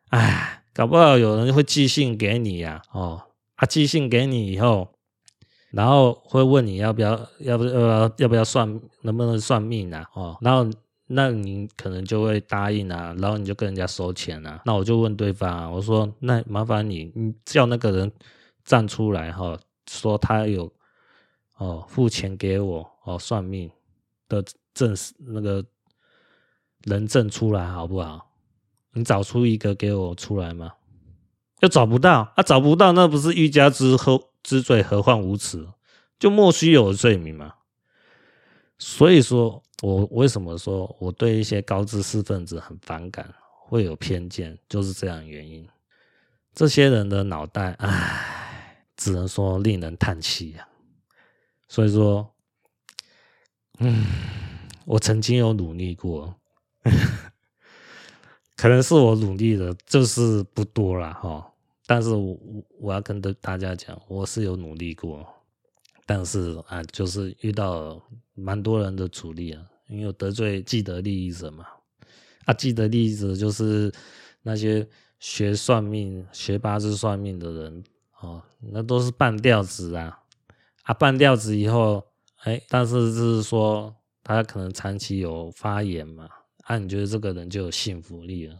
哎，搞不好有人会寄信给你呀，哦，啊，寄信给你以后。然后会问你要不要，要不要，要不要算，能不能算命啊？哦，然后那你可能就会答应啊，然后你就跟人家收钱啊。那我就问对方啊，我说那麻烦你，你叫那个人站出来哈，说他有哦付钱给我哦算命的证实那个人证出来好不好？你找出一个给我出来吗？又找不到啊，找不到那不是欲加之后。之罪何患无辞，就莫须有的罪名嘛。所以说我为什么说我对一些高知识分子很反感，会有偏见，就是这样原因。这些人的脑袋，唉，只能说令人叹气呀。所以说，嗯，我曾经有努力过，可能是我努力的就是不多了哈。但是我我要跟大家讲，我是有努力过，但是啊，就是遇到蛮多人的阻力啊，因为得罪既得利益者嘛。啊，既得利益者就是那些学算命、学八字算命的人哦，那都是半吊子啊。啊，半吊子以后，哎，但是就是说他可能长期有发言嘛，啊，你觉得这个人就有信服力了。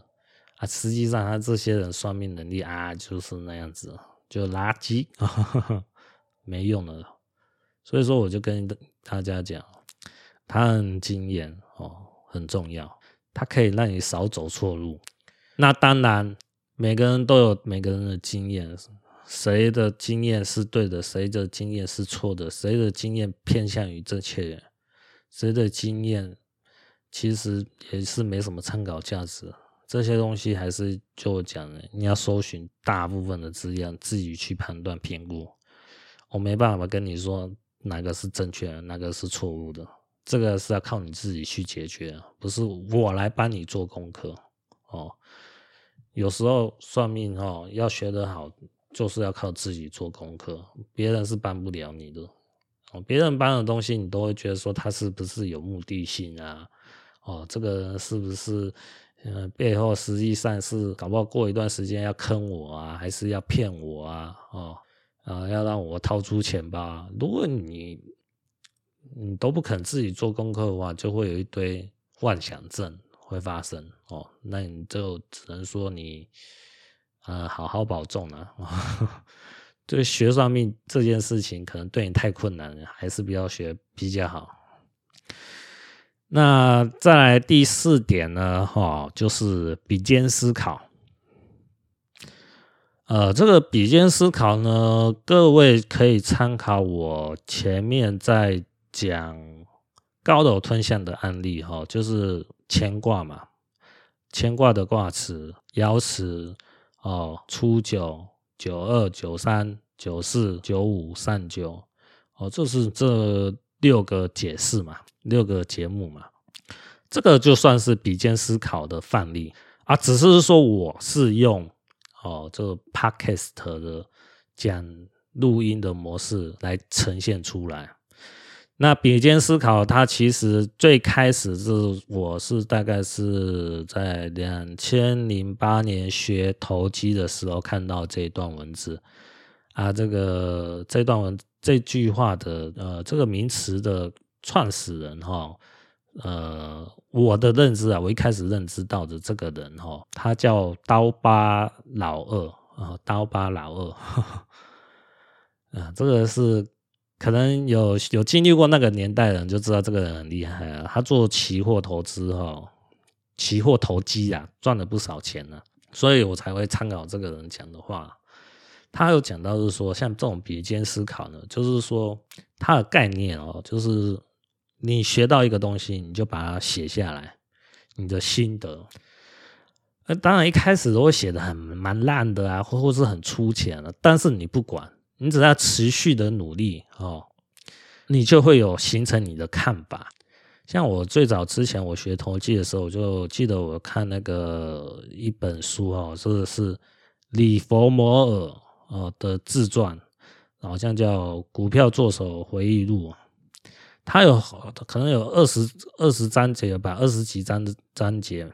啊，实际上他这些人算命能力啊，就是那样子，就垃圾，呵 (laughs) 呵没用的。所以说，我就跟大家讲，他很经验哦，很重要，他可以让你少走错路。那当然，每个人都有每个人的经验，谁的经验是对的，谁的经验是错的，谁的经验偏向于正确，谁的经验其实也是没什么参考价值。这些东西还是就讲，你要搜寻大部分的资料，自己去判断评估。我没办法跟你说哪个是正确的，哪个是错误的，这个是要靠你自己去解决，不是我来帮你做功课哦。有时候算命哦，要学得好，就是要靠自己做功课，别人是帮不了你的。别人帮的东西，你都会觉得说他是不是有目的性啊？哦，这个是不是？嗯，背后实际上是搞不好过一段时间要坑我啊，还是要骗我啊？哦，啊，要让我掏出钱吧？如果你你都不肯自己做功课的话，就会有一堆幻想症会发生哦。那你就只能说你啊，好好保重了啊。(laughs) 对学算命这件事情，可能对你太困难了，还是不要学比较好。那再来第四点呢？哈，就是比肩思考。呃，这个比肩思考呢，各位可以参考我前面在讲高楼吞象的案例哈，就是乾卦嘛，乾卦的卦辞爻辞哦，初九、九二、九三、九四、九五、三九哦，这是这六个解释嘛。六个节目嘛，这个就算是比肩思考的范例啊，只是说我是用哦这个 podcast 的讲录音的模式来呈现出来。那比肩思考，它其实最开始是我是大概是在两千零八年学投机的时候看到这段文字啊，这个这段文这句话的呃这个名词的。创始人哈，呃，我的认知啊，我一开始认知到的这个人哈，他叫刀疤老二啊，刀疤老二，(laughs) 啊，这个是可能有有经历过那个年代的人就知道这个人很厉害啊，他做期货投资哈，期货投机啊，赚了不少钱呢，所以我才会参考这个人讲的话。他有讲到是说，像这种比肩思考呢，就是说他的概念哦，就是。你学到一个东西，你就把它写下来，你的心得。那当然一开始都会写的很蛮烂的啊，或或是很粗浅的。但是你不管，你只要持续的努力哦，你就会有形成你的看法。像我最早之前我学投机的时候，我就记得我看那个一本书哦，说的是李佛摩尔哦的自传，好像叫《股票作手回忆录》。它有可能有二十二十章节吧，二十几章的章节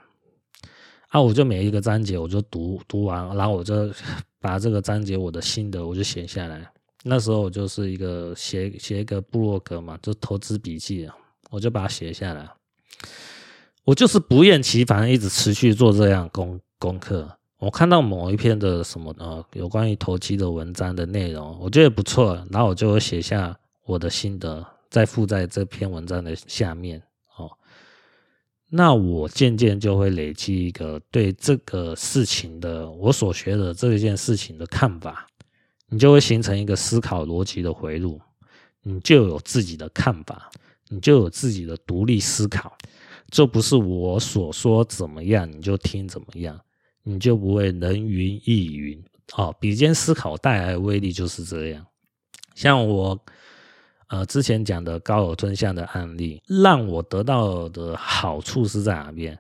啊，我就每一个章节我就读读完，然后我就把这个章节我的心得我就写下来。那时候我就是一个写写一个部落格嘛，就投资笔记，我就把它写下来。我就是不厌其烦一直持续做这样功功课。我看到某一篇的什么呃有关于投机的文章的内容，我觉得不错，然后我就写下我的心得。再附在这篇文章的下面，那我渐渐就会累积一个对这个事情的我所学的这件事情的看法，你就会形成一个思考逻辑的回路，你就有自己的看法，你就有自己的独立思考，这不是我所说怎么样你就听怎么样，你就不会人云亦云哦。比肩思考带来的威力就是这样，像我。呃之前讲的高尔吞象的案例，让我得到的好处是在哪边？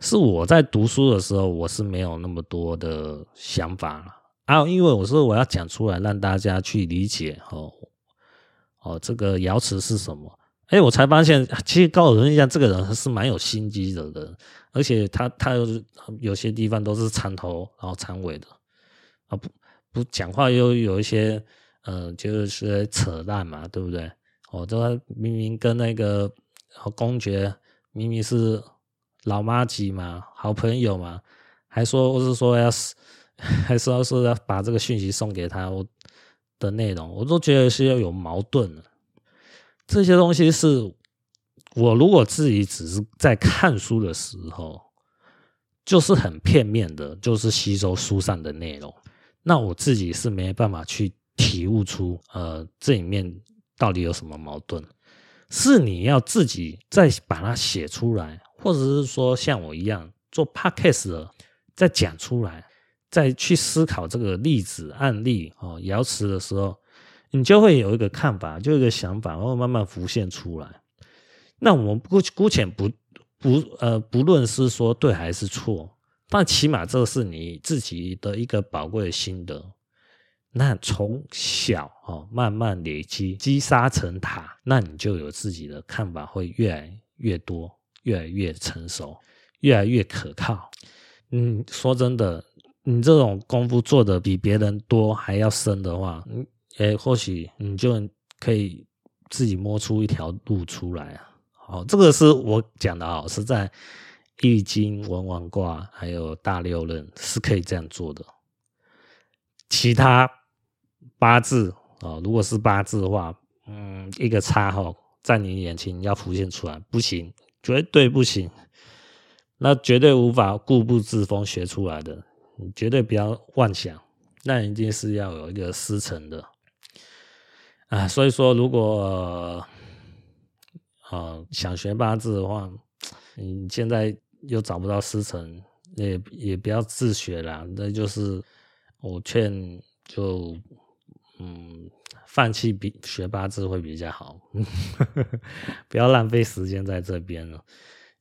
是我在读书的时候，我是没有那么多的想法啊，因为我说我要讲出来，让大家去理解哦哦，这个瑶池是什么？哎，我才发现，其实高尔吞象这个人是蛮有心机的人，而且他他有有些地方都是藏头然后藏尾的啊，不不讲话又有一些呃，就是扯淡嘛，对不对？哦，这明明跟那个公爵明明是。老妈级嘛，好朋友嘛，还说我是说要，(laughs) 还说是要把这个讯息送给他我的内容，我都觉得是要有矛盾的。这些东西是我如果自己只是在看书的时候，就是很片面的，就是吸收书上的内容，那我自己是没办法去体悟出呃这里面到底有什么矛盾，是你要自己再把它写出来。或者是说像我一样做 podcast 的，再讲出来，再去思考这个例子案例哦，瑶池的时候，你就会有一个看法，就有一个想法，然后慢慢浮现出来。那我们姑姑且不不呃不论是说对还是错，但起码这是你自己的一个宝贵的心得。那从小哦慢慢累积积沙成塔，那你就有自己的看法，会越来越多。越来越成熟，越来越可靠。嗯，说真的，你这种功夫做得比别人多还要深的话，嗯，诶，或许你就可以自己摸出一条路出来啊。好，这个是我讲的啊，是在易经、文王卦还有大六壬是可以这样做的。其他八字啊，如果是八字的话，嗯，一个叉哈，在你眼前要浮现出来，不行。绝对不行，那绝对无法固步自封学出来的，你绝对不要妄想，那一定是要有一个师承的啊。所以说，如果啊想学八字的话，你现在又找不到师承，也也不要自学了，那就是我劝就嗯。放弃比学八字会比较好，(laughs) 不要浪费时间在这边了，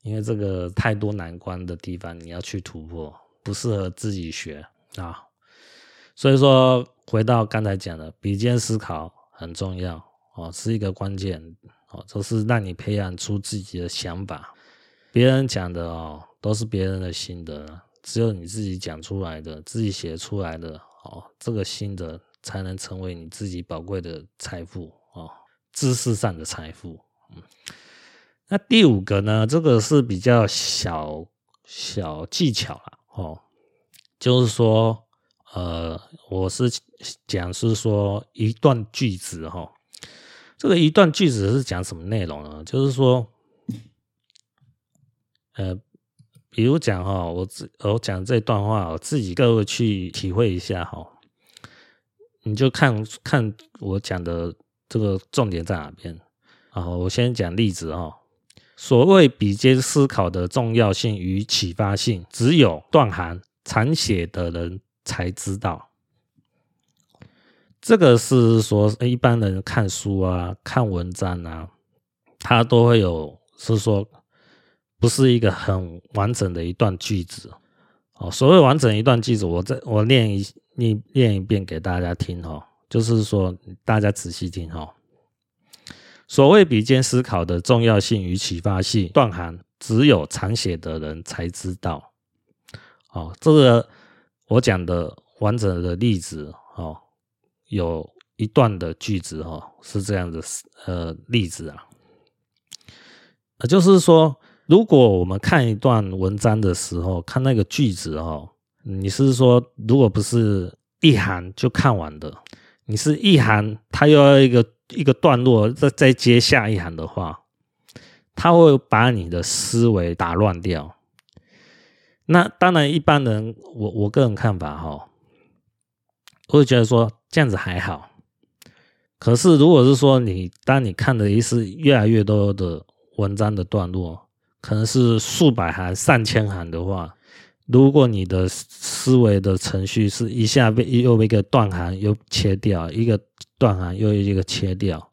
因为这个太多难关的地方你要去突破，不适合自己学啊。所以说，回到刚才讲的，比肩思考很重要哦，是一个关键哦，就是让你培养出自己的想法。别人讲的哦，都是别人的心得，只有你自己讲出来的，自己写出来的哦，这个心得。才能成为你自己宝贵的财富哦，知识上的财富。嗯，那第五个呢？这个是比较小小技巧了哦，就是说，呃，我是讲是说一段句子哈，这个一段句子是讲什么内容呢？就是说，呃，比如讲哈，我自我讲这段话，我自己各位去体会一下哈。你就看看我讲的这个重点在哪边啊？我先讲例子哈。所谓比肩思考的重要性与启发性，只有断行常写的人才知道。这个是说一般人看书啊、看文章啊，他都会有是说不是一个很完整的一段句子哦。所谓完整一段句子，我再我念一。念念一遍给大家听哦，就是说大家仔细听哦。所谓比肩思考的重要性与启发性，断行只有常写的人才知道。哦，这个我讲的完整的例子哦，有一段的句子哦是这样的呃例子啊，就是说，如果我们看一段文章的时候，看那个句子哦。你是说，如果不是一行就看完的，你是一行，他又要一个一个段落，再再接下一行的话，他会把你的思维打乱掉。那当然，一般人，我我个人看法哈，我会觉得说这样子还好。可是，如果是说你当你看的一是越来越多的文章的段落，可能是数百行、上千行的话。如果你的思维的程序是一下被又被一个断行又切掉，一个断行又一个切掉，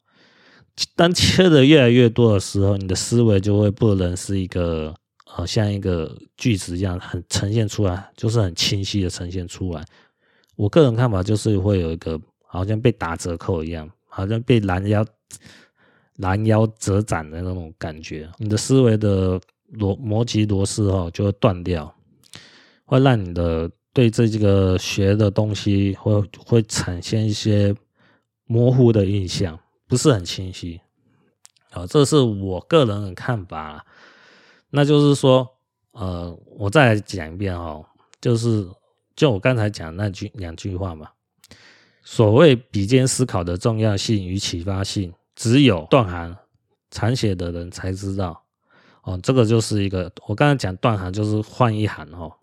当切的越来越多的时候，你的思维就会不能是一个呃像一个句子一样很呈现出来，就是很清晰的呈现出来。我个人看法就是会有一个好像被打折扣一样，好像被拦腰拦腰折斩的那种感觉。你的思维的逻逻辑螺丝哈就会断掉，会让你的对这几个学的东西会会产生一些模糊的印象。不是很清晰，好，这是我个人的看法啦。那就是说，呃，我再来讲一遍哦，就是就我刚才讲那句两句话嘛。所谓比肩思考的重要性与启发性，只有断行残血的人才知道。哦，这个就是一个我刚才讲断行就是换一行哦。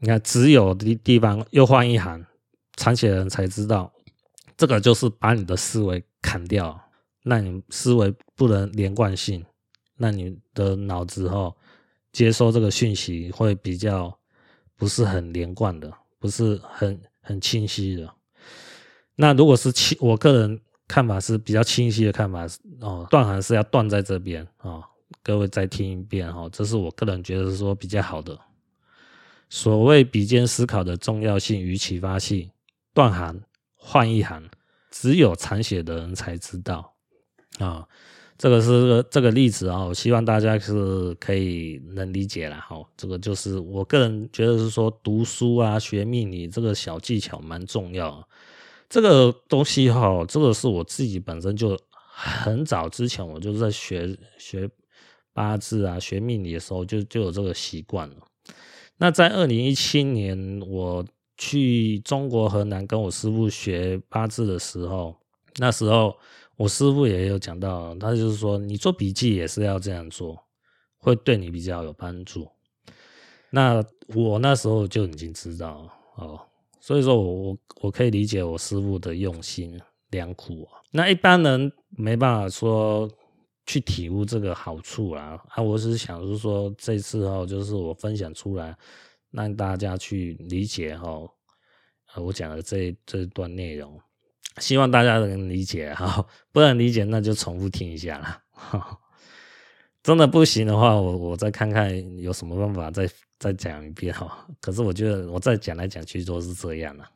你看，只有的地方又换一行，残血的人才知道。这个就是把你的思维砍掉，让你思维不能连贯性，让你的脑子哈接收这个讯息会比较不是很连贯的，不是很很清晰的。那如果是清，我个人看法是比较清晰的看法哦，断行是要断在这边啊，各位再听一遍哈，这是我个人觉得是说比较好的。所谓比肩思考的重要性与启发性，断行。换一行，只有残血的人才知道啊。这个是这个例子啊，我希望大家是可以能理解了哈。这个就是我个人觉得是说，读书啊，学命理这个小技巧蛮重要。这个东西哈，这个是我自己本身就很早之前我就在学学八字啊，学命理的时候就就有这个习惯了。那在二零一七年我。去中国河南跟我师傅学八字的时候，那时候我师傅也有讲到，他就是说你做笔记也是要这样做，会对你比较有帮助。那我那时候就已经知道哦，所以说我我我可以理解我师傅的用心良苦。那一般人没办法说去体悟这个好处啊，啊，我只是想就是说这次哦，就是我分享出来。让大家去理解哈，我讲的这这段内容，希望大家能理解哈，(laughs) 不能理解那就重复听一下啦。(laughs) 真的不行的话，我我再看看有什么办法再再讲一遍哈。可是我觉得我再讲来讲去都是这样了。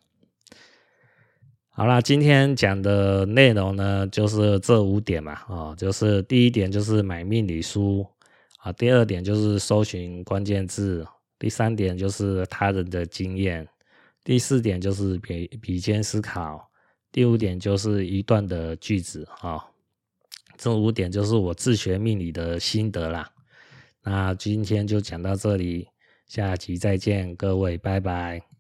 好啦，今天讲的内容呢，就是这五点嘛，啊，就是第一点就是买命理书啊，第二点就是搜寻关键字。第三点就是他人的经验，第四点就是比比肩思考，第五点就是一段的句子啊。这五点就是我自学命理的心得啦。那今天就讲到这里，下集再见，各位，拜拜。